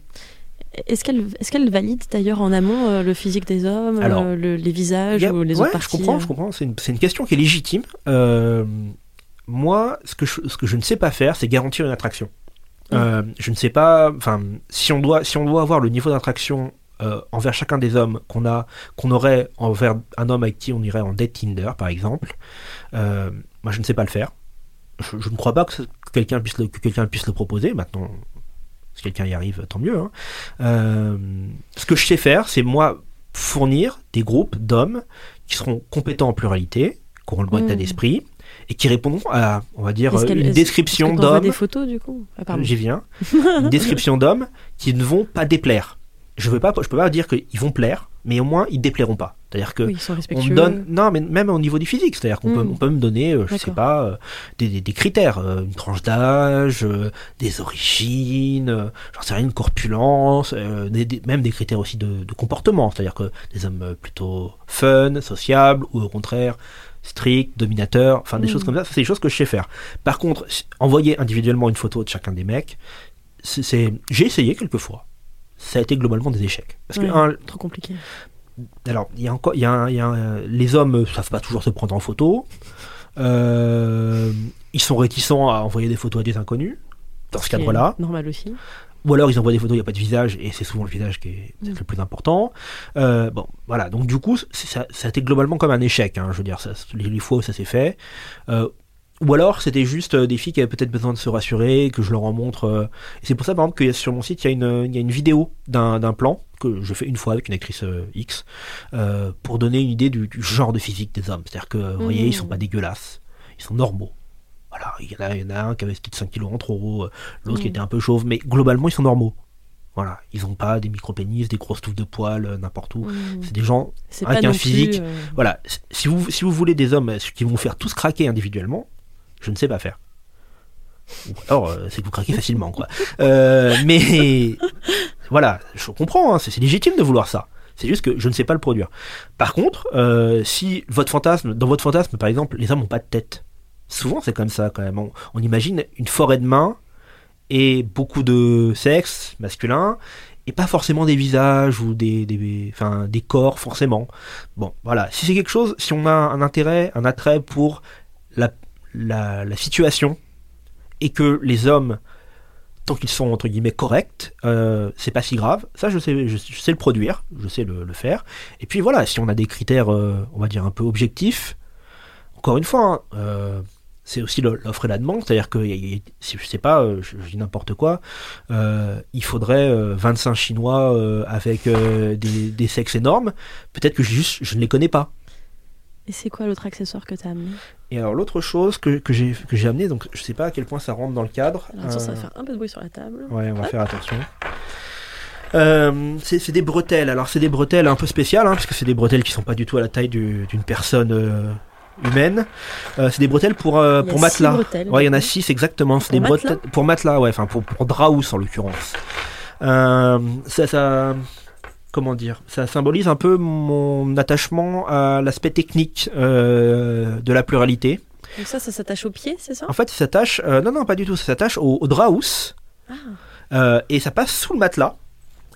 Est-ce qu'elle est qu'elle valide d'ailleurs en amont euh, le physique des hommes, Alors, euh, le- les visages a- ou les ouais, autres parties Je comprends, euh, je comprends. C'est une, c'est une question qui est légitime. Euh, moi, ce que, je, ce que je ne sais pas faire, c'est garantir une attraction. Euh, je ne sais pas. Enfin, si on doit, si on doit avoir le niveau d'attraction euh, envers chacun des hommes qu'on a, qu'on aurait envers un homme avec qui on irait en date Tinder, par exemple, euh, moi, je ne sais pas le faire. Je, je ne crois pas que quelqu'un puisse le, que quelqu'un puisse le proposer. Maintenant, si quelqu'un y arrive, tant mieux. hein. Euh, ce que je sais faire, c'est moi fournir des groupes d'hommes qui seront compétents en pluralité, qui auront le bon état Mm. d'esprit et qui répondront à, on va dire, une description d'hommes. des photos du coup? Ah. J'y viens. Une description d'hommes qui ne vont pas déplaire. Je veux pas, je peux pas dire qu'ils vont plaire, mais au moins ils déplairont pas. C'est-à-dire que Oui, on me donne, non, mais même au niveau du physique, c'est-à-dire qu'on peut, Mm. on peut me donner, euh, je sais pas, euh, des, des- des critères, euh, une tranche d'âge, des origines, j'en sais rien, une corpulence, des- des- même des critères aussi de, de comportement, c'est-à-dire que des hommes plutôt fun, sociables, ou au contraire stricts, dominateurs, enfin des Mm. choses comme ça, c'est des choses que je sais faire. Par contre, envoyer individuellement une photo de chacun des mecs, c'est, j'ai essayé quelques fois. Ça a été globalement des échecs. Parce Ouais, que, un, Trop compliqué. alors, il y a encore, il y a, un- il y a un- les hommes ne savent pas toujours se prendre en photo. Euh, ils sont réticents à envoyer des photos à des inconnus. Dans ce cadre-là. Normal aussi. Ou alors ils envoient des photos, il n'y a pas de visage, et c'est souvent le visage qui est Mm. le plus important. Euh, bon, voilà. Donc du coup, ça, ça a été globalement comme un échec. hein, je veux dire, ça, les, les fois où ça s'est fait. Euh, ou alors c'était juste euh, des filles qui avaient peut-être besoin de se rassurer, que je leur en montre. euh, c'est pour ça, par exemple, que sur mon site, il y a une, il y a une vidéo d'un plan que je fais une fois avec une actrice euh, X euh, pour donner une idée du, du genre de physique des hommes. C'est-à-dire que, vous voyez, ils sont pas dégueulasses, ils sont normaux. Voilà, il y en a, il y en a un qui avait peut-être 5 kilos en trop, euh, l'autre qui Mm. était un peu chauve, mais globalement ils sont normaux. Voilà, ils ont pas des micro-pénis, des grosses touffes de poils, euh, n'importe où. Mm. C'est des gens avec un physique. euh, voilà, si vous, si vous voulez des hommes euh, qui vont faire tous craquer individuellement, je ne sais pas faire. Ou alors, euh, c'est que vous craquez facilement, quoi. Euh, mais voilà, je comprends, hein, c'est c'est légitime de vouloir ça. C'est juste que je ne sais pas le produire. Par contre, euh, si votre fantasme, dans votre fantasme, par exemple, les hommes n'ont pas de tête. Souvent, c'est comme ça, quand même. On, on imagine une forêt de mains et beaucoup de sexe masculin et pas forcément des visages ou des, des, enfin, des corps, forcément. Bon, voilà. Si c'est quelque chose, si on a un intérêt, un attrait pour la, situation et que les hommes, tant qu'ils sont entre guillemets corrects, euh, c'est pas si grave. Ça, je sais, je, sais le produire, je sais le, faire. Et puis voilà, si on a des critères, euh, on va dire un peu objectifs, encore une fois, hein, euh, c'est aussi l'offre et la demande, c'est-à-dire que je sais pas, je, dis n'importe quoi, il faudrait euh, 25 Chinois avec des, des sexes énormes. Peut-être que juste je ne les connais pas. Et c'est quoi l'autre accessoire que t'as amené? Et alors l'autre chose que, que j'ai que j'ai amené, donc je sais pas à quel point ça rentre dans le cadre. Alors attention, ça euh, va faire un peu de bruit sur la table. Ouais, on va faire attention. Euh, c'est des bretelles. Alors c'est des bretelles un peu spéciales, hein, parce que c'est des bretelles qui sont pas du tout à la taille du- d'une personne euh, humaine. Euh, c'est des bretelles pour euh, pour matelas. bretelles, ouais, il y en a six exactement. C'est des matelas? bretelles pour matelas, ouais, enfin pour pour draus en l'occurrence. Euh, ça, ça, comment dire, ça symbolise un peu mon attachement à l'aspect technique euh, de la pluralité. Donc ça, ça s'attache aux pieds, c'est ça? En fait, ça s'attache, euh, non non pas du tout, ça s'attache au, au draus. Ah. Euh, et ça passe sous le matelas.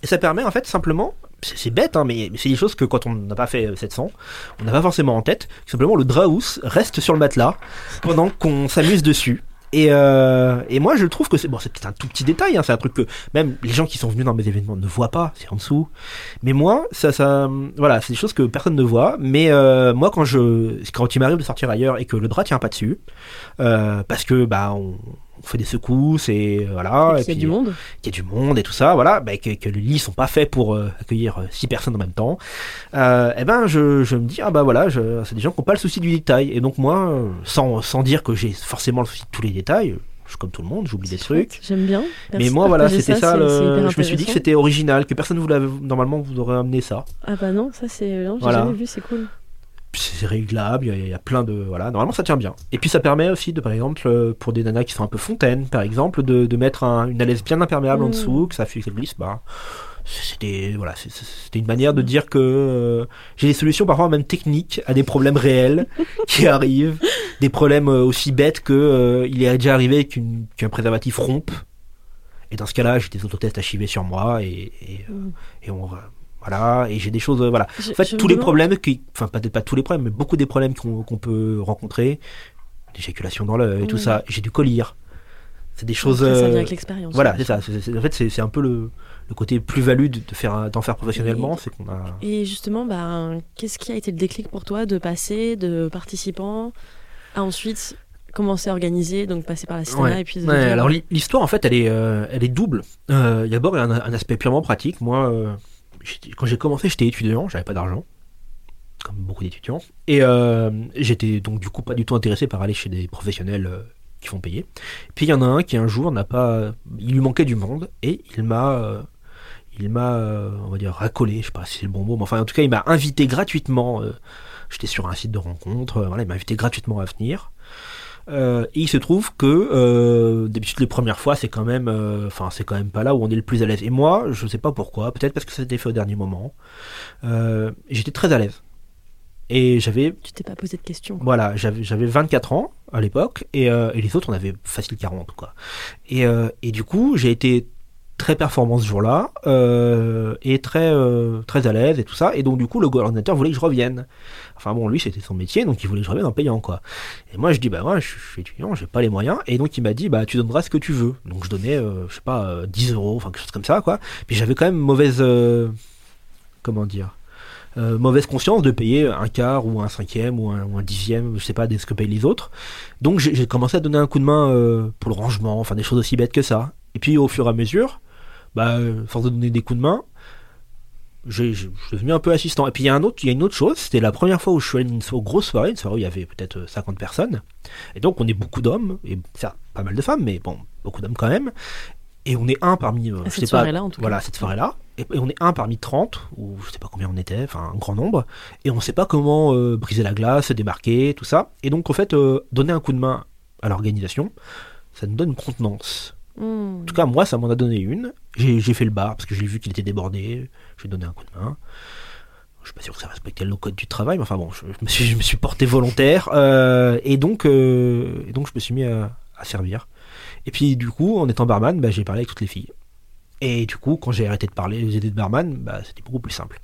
Et ça permet en fait simplement, c'est bête, hein, mais, mais c'est des choses que quand on n'a pas fait euh, 700, on n'a pas forcément en tête. Simplement le draus reste sur le matelas pendant qu'on s'amuse dessus. Et, euh, et moi je trouve que c'est bon, c'est peut-être un tout petit détail, hein, c'est un truc que même les gens qui sont venus dans mes événements ne voient pas, c'est en dessous. Mais moi, ça, ça, voilà, c'est des choses que personne ne voit. Mais euh, moi, quand je, quand il m'arrive de sortir ailleurs et que le drap tient pas dessus, euh, parce que bah on, on fait des secousses et euh, voilà, Et qu'il y a du monde. qu'il y a du monde et tout ça, voilà, bah, que, que les lits sont pas faits pour euh, accueillir euh, six personnes en même temps, euh, eh ben je, je me dis ah bah voilà, c'est des gens qui n'ont pas le souci du détail et donc moi, sans, sans dire que j'ai forcément le souci de tous les détails, je comme tout le monde, j'oublie des trucs. J'aime bien. Mais moi voilà, c'était ça. le- je me suis dit que c'était original, que personne vous l'avait normalement vous aurait amené ça. Ah bah non, ça c'est. Non, j'ai Voilà. jamais vu, c'est cool. C'est réglable, il y, a- il y a plein de voilà. Normalement ça tient bien. Et puis ça permet aussi de par exemple euh, pour des nanas qui sont un peu fontaines, par exemple, de, de mettre un- une alaise bien imperméable en Mm. dessous, que ça fait qu'elle glisse. Bah, c'était voilà, c'était une manière de dire que euh, j'ai des solutions parfois même techniques à des problèmes réels qui arrivent, des problèmes euh, aussi bêtes que euh, il est déjà arrivé qu'un préservatif rompe. Et dans ce cas-là, j'ai des autotests archivés sur moi et, et, Mm. et on voilà et j'ai des choses euh, voilà. Je- En fait, tous les demande- problèmes qui, enfin peut-être pas tous les problèmes, mais beaucoup des problèmes qu'on qu'on peut rencontrer, l'éjaculation dans l'œil, tout Oui. ça, j'ai dû collir. C'est des choses. Après, ça euh, vient avec l'expérience. voilà, c'est ça. en fait, c'est un peu le, le côté plus-value de, de faire d'en faire professionnellement, Et- c'est qu'on a. Et justement, bah, qu'est-ce qui a été le déclic pour toi de passer de participant à ensuite commencer à organiser, donc passer par l'assistanat Ouais. et puis. Ouais, alors l'hi- l'histoire en fait elle est, euh, elle est double. Euh, D'abord il y a un, un aspect purement pratique. Moi, euh, quand j'ai commencé j'étais étudiant, j'avais pas d'argent, comme beaucoup d'étudiants, et euh, j'étais donc du coup pas du tout intéressé par aller chez des professionnels euh, qui font payer. Puis il y en a un qui un jour n'a pas, il lui manquait du monde et il m'a, euh, il m'a, on va dire racolé, je sais pas si c'est le bon mot, mais enfin en tout cas il m'a invité gratuitement. J'étais sur un site de rencontre, voilà, il m'a invité gratuitement à venir. Euh, et il se trouve que euh, d'habitude les premières fois c'est quand même euh, enfin c'est quand même pas là où on est le plus à l'aise. Et moi je sais pas pourquoi. Peut-être parce que ça s'était fait au dernier moment. Euh, j'étais très à l'aise. Et j'avais Tu t'es pas posé de questions. voilà j'avais j'avais 24 ans à l'époque. Et, et les autres on avait facile 40 quoi. Et, et du coup j'ai été très performant ce jour-là euh, et très euh, très à l'aise et tout ça. Et donc du coup le coordinateur voulait que je revienne. Enfin bon lui c'était son métier donc il voulait que je revienne en payant quoi. Et moi je dis bah ouais je suis étudiant j'ai pas les moyens. Et donc il m'a dit bah tu donneras ce que tu veux. Donc je donnais euh, je sais pas euh, 10 euros enfin quelque chose comme ça quoi. Puis j'avais quand même mauvaise mauvaise conscience de payer un quart ou un cinquième ou un, dixième, je sais pas, de ce que payent les autres. Donc j'ai commencé à donner un coup de main pour le rangement, enfin des choses aussi bêtes que ça. Et puis au fur et à mesure, bah, euh, force de donner des coups de main, je je suis devenu un peu assistant. Et puis il y a un autre, il y a une autre chose, c'était la première fois où je suis allé une so- grosse soirée, une soirée où il y avait peut-être euh, 50 personnes. Et donc on est beaucoup d'hommes, et ça, pas mal de femmes, mais bon, beaucoup d'hommes quand même. Et on est un parmi, euh, À cette soirée-là, en tout cas. voilà, cette soirée-là. Et, et on est un parmi 30, ou je sais pas combien on était, enfin un grand nombre. Et on sait pas comment euh, briser la glace, se démarquer, tout ça. Et donc en fait, euh, donner un coup de main à l'organisation, ça nous donne une contenance. Hmm. En tout cas, moi, ça m'en a donné une. J'ai j'ai fait le bar parce que j'ai vu qu'il était débordé. J'ai donné un coup de main. Je suis pas sûr que ça respectait le code du travail, mais enfin bon, je, je me, suis, je me suis porté volontaire. euh, et, donc, euh, et donc, je me suis mis à, à servir. Et puis, du coup, en étant barman, bah, j'ai parlé avec toutes les filles. Et du coup, quand j'ai arrêté de parler, j'ai de barman, bah, c'était beaucoup plus simple.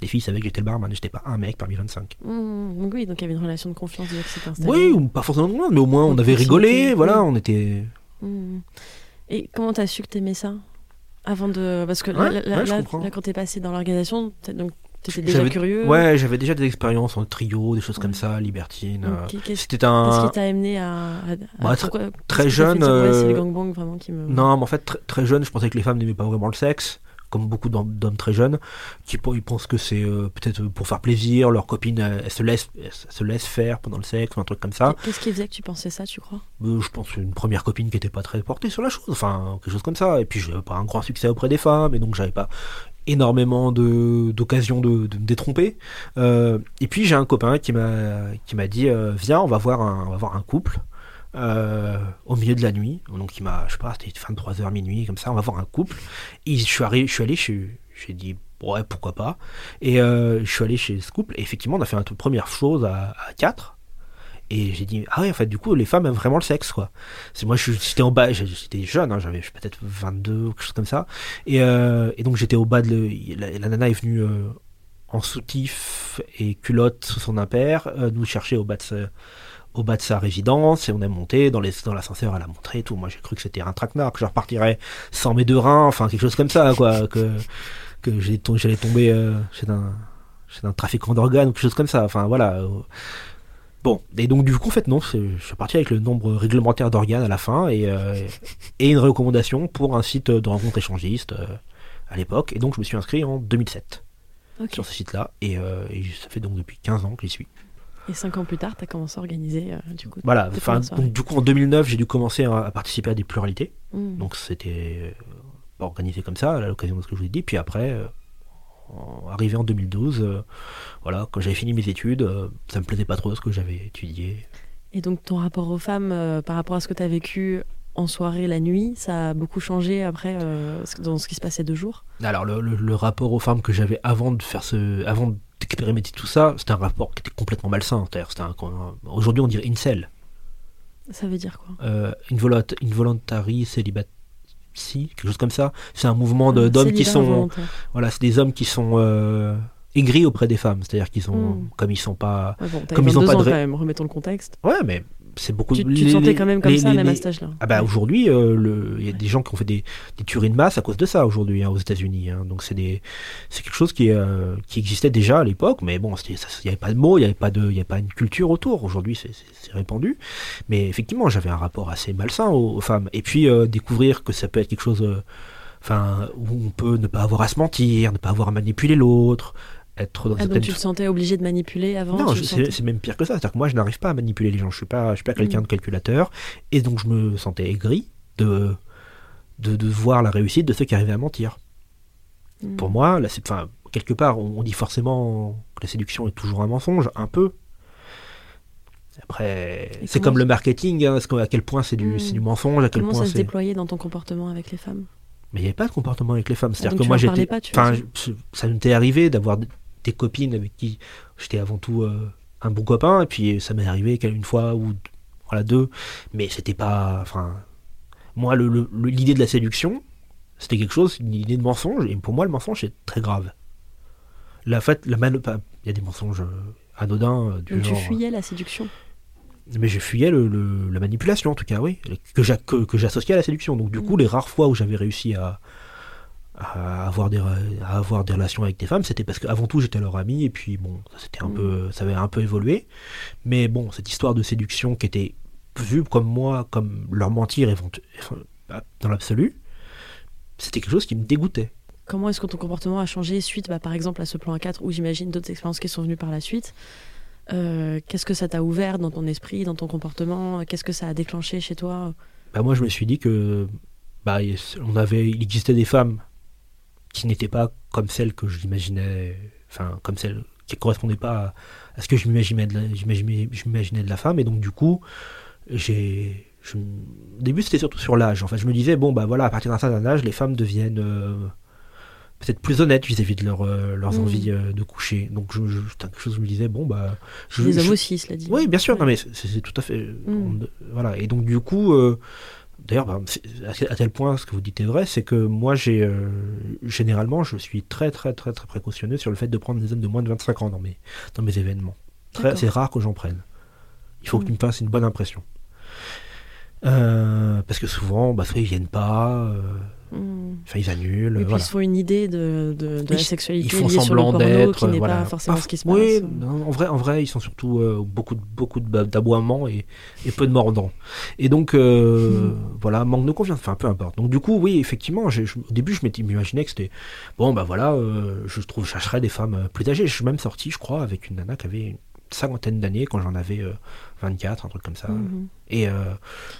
Les filles savaient que j'étais le barman, j'étais pas un mec parmi 25. Hmm, donc oui, donc il y avait une relation de confiance déjà qui s'est installée. Oui, ou pas forcément loin, mais au moins on avait rigolé, voilà, on était. Hmm. Et comment t'as su que t'aimais ça avant de parce que Ouais, là, ouais, là- quand t'es passé dans l'organisation, donc t'étais déjà curieux. Ouais, j'avais déjà des expériences en trio, des choses comme ça, libertines. euh, Qu'est-ce C'était qu'est-ce un. qui t'a amené à, à- à- Bah, pourquoi- très qu'est-ce jeune, c'est euh, le gangbang vraiment qui me. Non, mais en fait, très, très jeune, je pensais que les femmes n'aimaient pas vraiment le sexe, comme beaucoup d'hommes très jeunes, qui ils pensent que c'est euh, peut-être pour faire plaisir, leur copine, elle, elle se laisse, elle se laisse faire pendant le sexe, ou un truc comme ça. Qu'est-ce qui faisait que tu pensais ça, tu crois? Euh, je pense une première copine qui était pas très portée sur la chose, enfin quelque chose comme ça. Et puis j'avais pas un grand succès auprès des femmes, et donc j'avais pas énormément d'occasions de, de me détromper. Euh, et puis j'ai un copain qui m'a qui m'a dit euh, viens on va voir un on va voir un couple euh, au milieu de la nuit. Donc il m'a je sais pas c'était 23h minuit comme ça. On va voir un couple. Je suis arrivé je suis allé j'ai dit ouais pourquoi pas. Et euh, je suis allé chez ce couple. Et effectivement on a fait une première chose à, à 4 et j'ai dit ah ouais en fait du coup les femmes aiment vraiment le sexe quoi. C'est moi j'étais en bas j'étais jeune hein, j'avais peut-être 22 ou quelque chose comme ça. Et, euh, et donc j'étais au bas de le- la, la nana est venue en soutif et culotte sous son impair nous chercher au bas de sa, au bas de sa résidence et on est monté dans les dans l'ascenseur elle a montré et tout moi j'ai cru que c'était un traquenard que je repartirais sans mes deux reins enfin quelque chose comme ça quoi que j'allais tomber euh, chez un chez un trafiquant d'organes ou quelque chose comme ça enfin voilà euh, Bon, et donc du coup, en fait, non, je suis parti avec le nombre réglementaire d'organes à la fin et, euh, et une recommandation pour un site de rencontre échangiste euh, à l'époque. Et donc, je me suis inscrit en 2007 Ok. sur ce site-là et, euh, et ça fait donc depuis 15 ans que j'y suis. Et cinq ans plus tard, t'as commencé à organiser euh, du coup. Voilà, soirées. donc du coup, en 2009, j'ai dû commencer à, à participer à des pluralités. Hmm. Donc, c'était euh, organisé comme ça, à l'occasion de ce que je vous ai dit. Puis après, euh, arrivé en 2012, euh, voilà, quand j'avais fini mes études, ça me plaisait pas trop ce que j'avais étudié. Et donc ton rapport aux femmes par rapport à ce que t'as vécu en soirée la nuit, ça a beaucoup changé après euh, dans ce qui se passait deux jours. Alors le, le- le rapport aux femmes que j'avais avant de faire ce, avant d'expérimenter tout ça, c'était un rapport qui était complètement malsain. Aujourd'hui on dirait incel, Ça veut dire quoi? Euh, involuntary celibat, si, quelque chose comme ça. C'est un mouvement de- d'hommes qui sont, volontaire. voilà, c'est des hommes qui sont euh, aigris auprès des femmes. C'est-à-dire qu'ils ont, Mm. comme ils sont pas, Ouais, bon, t'avais Comme ils ont 22 pas de quand même, remettons le contexte. ouais, mais c'est beaucoup. Tu, tu les- te sentais quand même comme les- ça, les- même à les- cet âge-là. Ah bah aujourd'hui, euh, il y a des gens qui ont fait des, des tueries de masse à cause de ça aujourd'hui hein, aux États-Unis. hein. Donc c'est des, c'est quelque chose qui, euh, qui existait déjà à l'époque, mais bon, il n'y avait pas de mots, il n'y avait pas de, il y avait pas une culture autour. Aujourd'hui, c'est- répandu. Mais effectivement, j'avais un rapport assez malsain aux, aux femmes. Et puis euh, découvrir que ça peut être quelque chose, euh, enfin, où on peut ne pas avoir à se mentir, ne pas avoir à manipuler l'autre, être dans Ah, donc tu te sentais obligé de manipuler avant non, sentais c'est même pire que ça. C'est-à-dire que moi, je n'arrive pas à manipuler les gens. Je suis pas, je suis pas quelqu'un Mm. de calculateur, et donc je me sentais aigri de, de de voir la réussite de ceux qui arrivaient à mentir. Mm. Pour moi, là, c'est, enfin, quelque part, on, on dit forcément que la séduction est toujours un mensonge, un peu. Après, c'est comme ça- le marketing. hein, à quel point c'est du, Mm. c'est du mensonge, à quel Comment point ça se déployait dans ton comportement avec les femmes? Mais il n'y avait pas de comportement avec les femmes. C'est-à-dire donc que moi, j'étais. Enfin, ça m'était arrivé d'avoir des copines avec qui j'étais avant tout euh, un bon copain, et puis ça m'est arrivé qu'une fois ou voilà deux, mais c'était pas. Enfin, moi, le- le- le- l'idée de la séduction, c'était quelque chose, une idée de mensonge, et pour moi, le mensonge c'est très grave. La fait, la il y a des mensonges euh, anodins euh, du Donc tu genre. fuyais la séduction. Mais je fuyais le, le- la manipulation, en tout cas, oui, que, j'a- que, que j'associais à la séduction. Donc, du coup, Mm. les rares fois où j'avais réussi à, à, avoir des, à avoir des relations avec des femmes, c'était parce qu'avant tout, j'étais leur ami, et puis, bon, ça, c'était un Mm. peu, ça avait un peu évolué. Mais bon, cette histoire de séduction qui était vue comme moi, comme leur mentir dans l'absolu, c'était quelque chose qui me dégoûtait. Comment est-ce que ton comportement a changé suite, bah, par exemple, à ce plan A4 ou j'imagine d'autres expériences qui sont venues par la suite? Euh, Qu'est-ce que ça t'a ouvert dans ton esprit, dans ton comportement? Qu'est-ce que ça a déclenché chez toi? Bah, moi je me suis dit que bah, on avait, il existait des femmes qui n'étaient pas comme celles que je l'imaginais, enfin comme celles qui correspondaient pas à, à ce que je m'imaginais de, de la femme et donc du coup j'ai au début c'était surtout sur l'âge. Enfin je me disais bon bah voilà à partir d'un certain âge les femmes deviennent euh, peut-être plus honnêtes vis-à-vis de leur, euh, leurs Mm. envies euh, de coucher. Donc je, quelque chose je me disais bon bah je, Les hommes aussi, cela dit. oui, bien sûr, Ouais. non, mais c'est tout à fait. Mm. on- voilà. Et donc, du coup, d'ailleurs, bah, c'est- à tel- point, ce que vous dites est vrai, c'est que moi, j'ai. euh, généralement, je suis très, très, très, très précautionneux sur le fait de prendre des hommes de moins de 25 ans dans mes, dans mes événements. C'est rare que j'en prenne. Il faut Mm. qu'ils me fassent une bonne impression. Euh, parce que souvent, bah, soit ils viennent pas, euh, Mm. enfin, ils annulent. Et puis voilà. ils se font une idée de, de, de la Ils- sexualité ils font liée semblant d'être, n'est voilà. pas forcément Parf- ce qui se oui, passe. non, en vrai, en vrai, ils sont surtout euh, beaucoup de beaucoup d'aboiements et, et peu de mordants. Et donc euh, Mm. voilà, manque de confiance. Enfin, peu importe. Donc du coup, oui, effectivement, je- au début, je m'imaginais que c'était bon, bah voilà, euh, je trouve, je chercherais des femmes plus âgées. Je suis même sorti, je crois, avec une nana qui avait une cinquantaine d'années quand j'en avais euh, 24, un truc comme ça. Mhm. Et euh,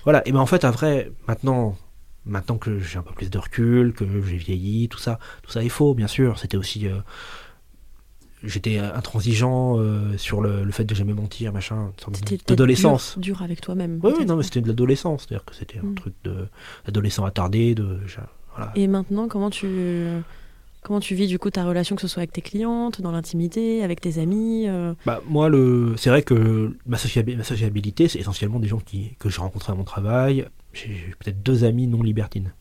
voilà. Et ben en fait, à vrai, maintenant, maintenant que j'ai un peu plus de recul, que j'ai vieilli, tout ça, tout ça est faux, bien sûr. C'était aussi, euh, j'étais intransigeant euh, sur le, le fait de jamais mentir, machin, d'adolescence. Dur, dur avec toi-même. Oui, non, mais c'était de l'adolescence, c'est-à-dire que c'était un Mm. truc d'adolescent attardé, de voilà. Et maintenant, comment tu, comment tu vis du coup ta relation, que ce soit avec tes clientes, dans l'intimité, avec tes amis euh, Bah, moi, le, c'est vrai que ma, sociabi- ma sociabilité, c'est essentiellement des gens qui, que j'ai rencontrés à mon travail. J'ai peut-être deux amis non libertines.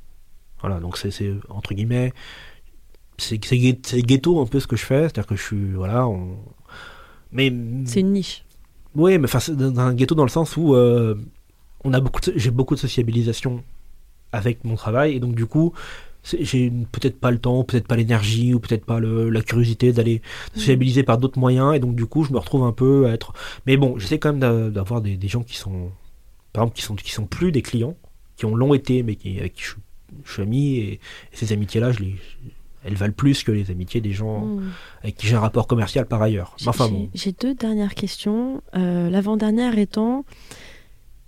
Voilà, donc c'est, entre guillemets, c'est, c'est, ghet- c'est ghetto un peu ce que je fais. C'est-à-dire que je suis, voilà, on... mais C'est une niche. oui, mais enfin, c'est dans un ghetto dans le sens où euh, on a beaucoup, j'ai beaucoup de sociabilisation avec mon travail et donc du coup, j'ai peut-être pas le temps, peut-être pas l'énergie ou peut-être pas le- la curiosité d'aller sociabiliser par d'autres moyens et donc du coup, je me retrouve un peu à être. Mais bon, j'essaie quand même d'a- d'avoir des, des gens qui sont, par exemple, qui sont qui sont plus des clients, qui ont l'ont été, mais qui avec qui je, suis- je suis ami et, et ces amitiés-là, je les elles valent plus que les amitiés des gens Mm. avec qui j'ai un rapport commercial par ailleurs. J'ai- Enfin bon. J'ai deux dernières questions. Euh, L'avant-dernière étant,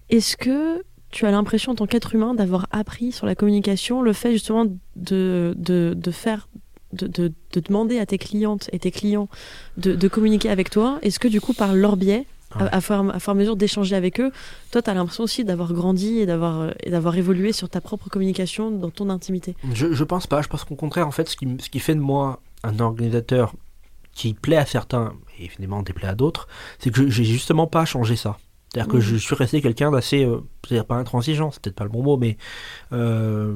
est-ce que tu as l'impression en tant qu'être humain d'avoir appris sur la communication le fait justement de, de, de faire, de, de, de demander à tes clientes et tes clients de, de communiquer avec toi? Est-ce que du coup par leur biais, Ouais. à, à, fur, à mesure d'échanger avec eux, toi tu as l'impression aussi d'avoir grandi et d'avoir et d'avoir évolué sur ta propre communication dans ton intimité Je, je pense pas. Je pense qu'au contraire, en fait, ce qui, ce qui fait de moi un organisateur qui plaît à certains et évidemment déplaît à d'autres, c'est que je- j'ai justement pas changé ça. C'est-à-dire que Mhm. je suis resté quelqu'un d'assez, euh, c'est-à-dire pas intransigeant, c'est peut-être pas le bon mot, mais euh,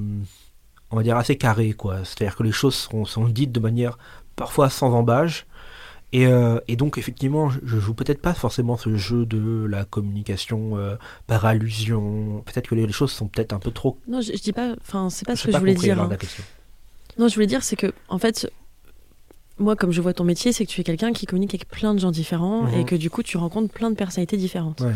on va dire, assez carré, quoi. C'est-à-dire que les choses sont, sont dites de manière parfois sans embâge. Et, euh, et donc, effectivement, je, je joue peut-être pas forcément ce jeu de la communication euh, par allusion. Peut-être que les, les choses sont peut-être un peu trop. Non, je, je dis pas. Enfin, c'est pas ce que je voulais dire. hein. question. Non, je voulais dire, c'est que, en fait, moi, comme je vois ton métier, c'est que tu es quelqu'un qui communique avec plein de gens différents Mhm. et que du coup, tu rencontres plein de personnalités différentes. Ouais.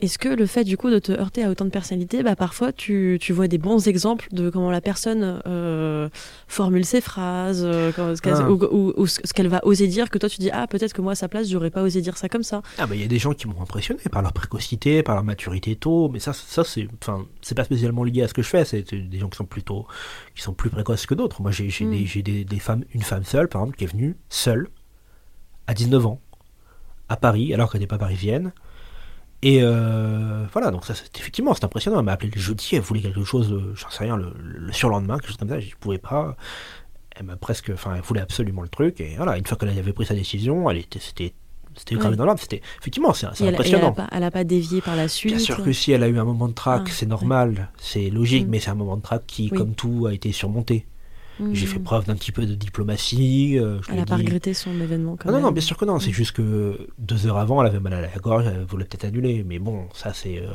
Est-ce que le fait, du coup, de te heurter à autant de personnalités, bah, parfois, tu, tu vois des bons exemples de comment la personne euh, formule ses phrases, euh, quand- ce qu'elle- Ah. ou, ou- ou ce qu'elle va oser dire, que toi, tu dis, ah, peut-être que moi, à sa place, j'aurais pas osé dire ça comme ça. Ah bah il y a des gens qui m'ont impressionné par leur précocité, par leur maturité tôt, mais ça ça c'est enfin c'est pas spécialement lié à ce que je fais, c'est des gens qui sont plutôt qui sont plus précoces que d'autres. Moi j'ai Mm. des, des, des femmes une femme seule par exemple qui est venue seule à 19 ans à Paris alors qu'elle n'est pas parisienne. Et euh, voilà, donc ça c'est effectivement c'est impressionnant. Elle m'a appelé le jeudi, elle voulait quelque chose, euh, j'en sais rien, le, le surlendemain, quelque chose comme ça, je pouvais pas. Elle m'a presque, enfin, elle voulait absolument le truc, et voilà, une fois qu'elle avait pris sa décision, elle était, c'était, c'était gravé dans l'âme, c'était, effectivement, c'est, c'est elle, elle impressionnant. pas, elle a pas dévié par la suite. Bien sûr que si elle a eu un moment de trac, Ah, c'est normal, c'est logique, Mm. mais c'est un moment de trac qui, Oui. comme tout, a été surmonté. J'ai fait preuve d'un petit peu de diplomatie. euh, je Elle l'ai a pas regretté son événement quand Ah non, non, même. bien sûr que non. C'est juste que deux heures avant, elle avait mal à la gorge, elle voulait peut-être annuler. Mais bon, ça c'est. euh,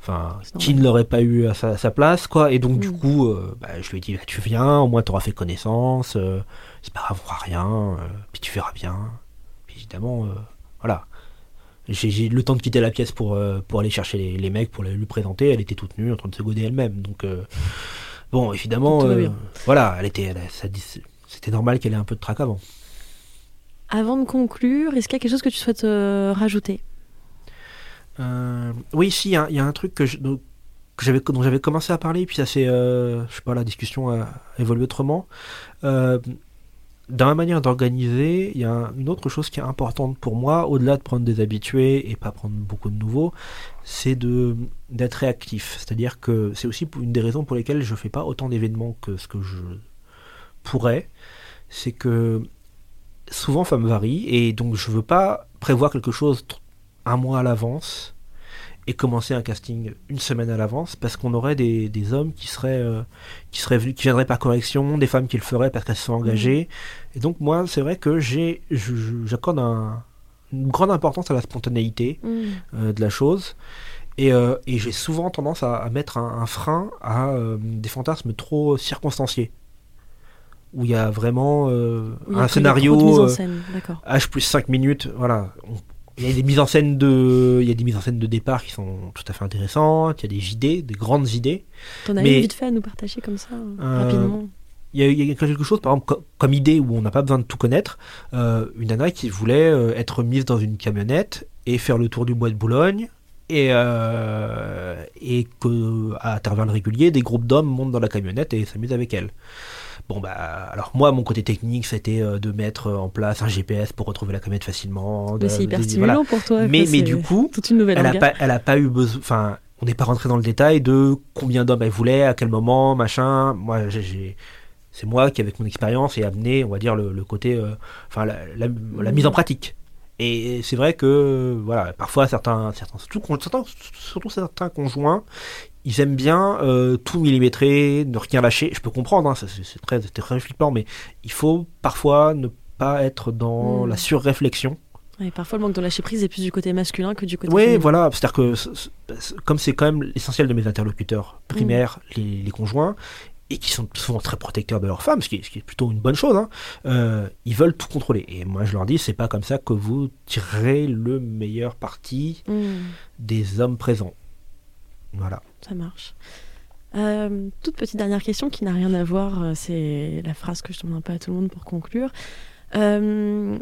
Enfin, qui ne l'aurait pas eu à sa, à sa place, quoi. Et donc, du Mm. coup, euh, bah, je lui ai dit, bah, tu viens, au moins tu auras fait connaissance. euh, c'est pas grave, on fera rien. euh, puis tu verras bien. Puis évidemment, voilà. J'ai eu le temps de quitter la pièce pour, pour aller chercher les, les mecs, pour les- lui présenter. Elle était toute nue, en train de se goder elle-même. Donc, bon, évidemment, euh, voilà, elle était, elle ça c'était normal qu'elle ait un peu de trac avant. Avant de conclure, est-ce qu'il y a quelque chose que tu souhaites euh, rajouter? Euh, oui, si, il y, a- il y a un truc que je- donc, que j'avais, dont j'avais commencé à parler, puis ça c'est, euh, je sais pas, la discussion a évolué autrement. Dans ma manière d'organiser, il y a un- une autre chose qui est importante pour moi, au-delà de prendre des habitués et pas prendre beaucoup de nouveaux, c'est d'être réactif. C'est-à-dire que c'est aussi une des raisons pour lesquelles je fais pas autant d'événements que ce que je pourrais. C'est que souvent ça me varie et donc je veux pas prévoir quelque chose un mois à l'avance et commencer un casting une semaine à l'avance parce qu'on aurait des, des hommes qui seraient euh, qui seraient venus qui viendraient par correction des femmes qui le feraient parce qu'elles se sont engagées. Et donc moi c'est vrai que j'ai j'accorde un- une grande importance à la spontanéité euh, de la chose. Et, euh, et j'ai souvent tendance à, à mettre un, un frein à des fantasmes trop circonstanciés. Où il y a vraiment euh, Oui, un scénario euh. H plus 5 minutes, voilà. On- Il y a des mises en scène de, il y a des mises en scène de départ qui sont tout à fait intéressantes. Il y a des idées, des grandes idées. T'en as une vite fait à nous partager comme ça, Euh, rapidement Il y, a, il y a quelque chose, par exemple, co- comme idée où on n'a pas besoin de tout connaître. Euh, une nana qui voulait euh, être mise dans une camionnette et faire le tour du bois de Boulogne. Et, euh, et que à intervalles réguliers, des groupes d'hommes montent dans la camionnette et s'amusent avec elle. Bon bah alors moi mon côté technique c'était euh, de mettre en place un GPS pour retrouver la camionnette facilement. Mais c'est hyper de- stimulant voilà. pour toi. Mais, mais du coup, toute une nouvelle elle a orga. pas, elle a pas eu besoin. Enfin, on n'est pas rentré dans le détail de combien d'hommes elle voulait, à quel moment, machin. Moi, j'ai- c'est moi qui, avec mon expérience, ai amené, on va dire, le, le côté, euh, enfin, la, la- la mise en pratique. Et c'est vrai que, voilà, parfois certains, certains, surtout, con- certains, surtout certains conjoints, ils aiment bien euh, tout millimétrer, ne rien lâcher. Je peux comprendre, hein, ça, c'est, très, très flippant, mais il faut parfois ne pas être dans Mm. la surréflexion. Ouais, parfois, le manque de lâcher prise est plus du côté masculin que du côté Oui, féminin. voilà. C'est-à-dire que comme c'est quand même l'essentiel de mes interlocuteurs primaires, Mm. les, les conjoints, et qui sont souvent très protecteurs de leurs femmes, ce qui est, ce qui est plutôt une bonne chose, hein, euh, ils veulent tout contrôler. Et moi, je leur dis, c'est pas comme ça que vous tirerez le meilleur parti Mm, des hommes présents. Voilà. ça marche. Euh, toute petite dernière question qui n'a rien à voir, euh, c'est la phrase que je demande un peu à tout le monde pour conclure. Euh,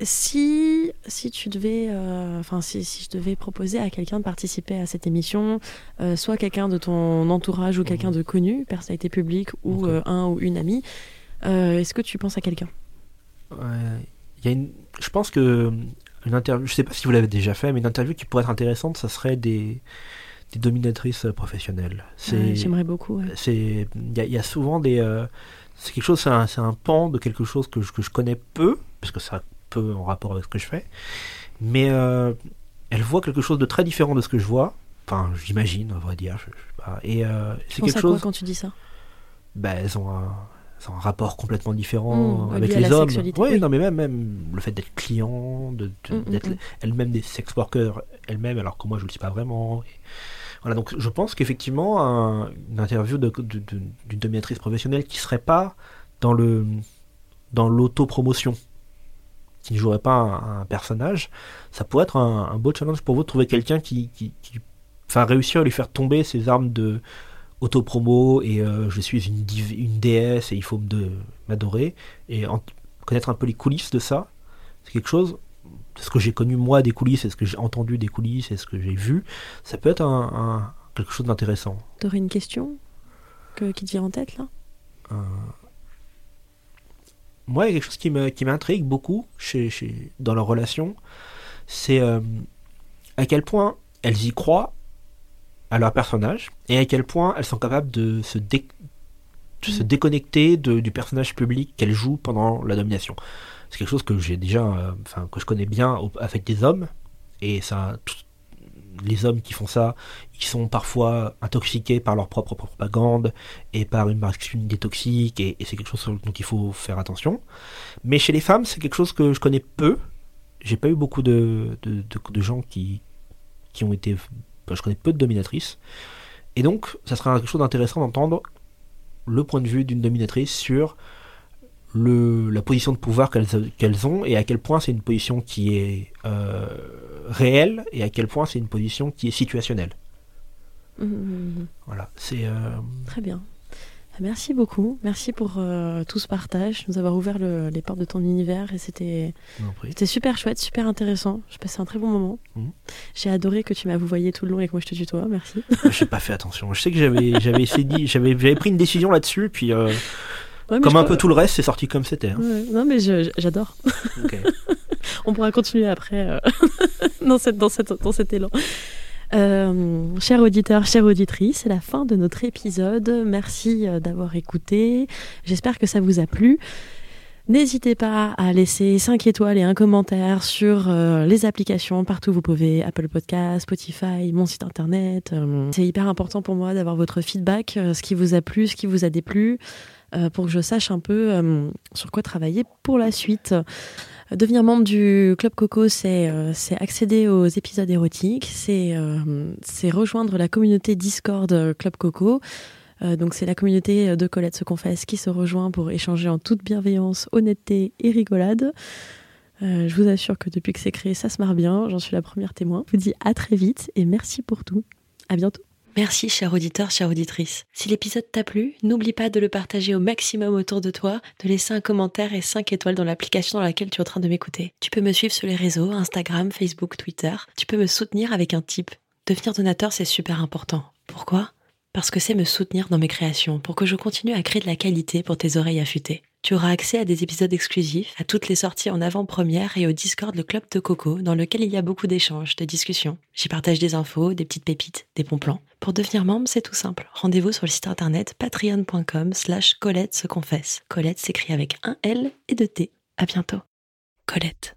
si, si tu devais, euh, enfin si, si je devais proposer à quelqu'un de participer à cette émission, soit quelqu'un de ton entourage ou quelqu'un de connu, personnalité publique ou un ou une amie, est-ce que tu penses à quelqu'un? Ouais, il y a une, je pense que une interview, je sais pas si vous l'avez déjà fait, mais une interview qui pourrait être intéressante, ça serait des, des dominatrices professionnelles. Ouais, J'aimerais beaucoup. ouais. c'est il y, a- il y a souvent des euh, c'est quelque chose c'est un, un pan de quelque chose que je, que je connais peu parce que ça a peu en rapport avec ce que je fais mais euh, elle voit quelque chose de très différent de ce que je vois enfin j'imagine à vrai dire je, je sais pas. Et euh, c'est quelque à quoi chose. quand tu dis ça? Bah, elles ont un, un rapport complètement différent Mmh, avec les hommes. Ouais, oui. non, mais même, même le fait d'être client, de, de- Mmh, d'être mmh, mmh. elle-même des sex workers elle-même, alors que moi je le suis pas vraiment. Et voilà, donc je pense qu'effectivement, un- une interview de- d'une dominatrice professionnelle qui serait pas dans le dans l'autopromotion, qui ne jouerait pas un, un personnage, ça pourrait être un, un beau challenge pour vous de trouver quelqu'un qui, qui, qui- enfin réussir à lui faire tomber ses armes de autopromo et euh, je suis une, div- une déesse et il faut m'adorer et en- connaître un peu les coulisses de ça, c'est quelque chose, ce que j'ai connu moi des coulisses et ce que j'ai entendu des coulisses et ce que j'ai vu, ça peut être un, un- quelque chose d'intéressant. T'aurais une question que, qui te vient en tête là? Moi, il y a quelque chose qui me- qui m'intrigue beaucoup chez, chez, dans leur relation, c'est euh, à quel point elles y croient à leur personnage et à quel point elles sont capables de se, déconnecter du personnage public qu'elles jouent pendant la domination. C'est quelque chose que j'ai déjà, euh, que je connais bien avec des hommes et ça, les hommes qui font ça, ils sont parfois intoxiqués par leur propre propagande et par une masculinité toxique et, et c'est quelque chose dont il faut faire attention. Mais chez les femmes, c'est quelque chose que je connais peu. J'ai pas eu beaucoup de- de gens qui, qui ont été. Je connais peu de dominatrices. Et donc, ça serait quelque chose d'intéressant d'entendre le point de vue d'une dominatrice sur le, la position de pouvoir qu'elles qu'elles ont et à quel point c'est une position qui est euh, réelle et à quel point c'est une position qui est situationnelle. Mmh, mmh, mmh. Voilà, c'est. euh, Très bien. Merci beaucoup. Merci pour euh, tout ce partage, nous avoir ouvert le- les portes de ton univers et c'était je super chouette, super intéressant. Je passais un très bon moment. Mhm. J'ai adoré que tu m'as vouvoyé tout le long et que moi je te tutoie. Merci. J'ai pas fait attention. Je sais que j'avais j'avais essayé j'avais j'avais pris une décision là-dessus puis euh, Ouais, comme je un peu tout le reste, c'est sorti comme c'était. hein. Ouais, non mais je- je- j'adore. On pourra continuer après euh, dans, cette, dans, cette, dans cet élan. Euh, chers auditeurs, chères auditrices, c'est la fin de notre épisode. Merci euh, d'avoir écouté. J'espère que ça vous a plu. N'hésitez pas à laisser 5 étoiles et un commentaire sur euh, les applications partout où vous pouvez, Apple Podcast, Spotify, mon site internet. C'est hyper important pour moi d'avoir votre feedback, ce qui vous a plu, ce qui vous a déplu, pour que je sache un peu sur quoi travailler pour la suite. Devenir membre du Club Coco, c'est euh, accéder aux épisodes érotiques, c'est euh, rejoindre la communauté Discord euh, Club Coco. Donc c'est la communauté de Colette se confesse qui se rejoint pour échanger en toute bienveillance, honnêteté et rigolade. Je vous assure que depuis que c'est créé, ça se marre bien. J'en suis la première témoin. Je vous dis à très vite et merci pour tout. À bientôt. Merci, cher auditeur, chère auditrice. Si l'épisode t'a plu, n'oublie pas de le partager au maximum autour de toi, de laisser un commentaire et 5 étoiles dans l'application dans laquelle tu es en train de m'écouter. Tu peux me suivre sur les réseaux, Instagram, Facebook, Twitter. Tu peux me soutenir avec un tip. Devenir donateur, c'est super important. Pourquoi? Parce que c'est me soutenir dans mes créations, pour que je continue à créer de la qualité pour tes oreilles affûtées. Tu auras accès à des épisodes exclusifs, à toutes les sorties en avant-première et au Discord le Club de Coco, dans lequel il y a beaucoup d'échanges, de discussions. J'y partage des infos, des petites pépites, des bons plans. Pour devenir membre, c'est tout simple. Rendez-vous sur le site internet patreon.com slash Colette se confesse. Colette s'écrit avec un L et deux T. À bientôt. Colette.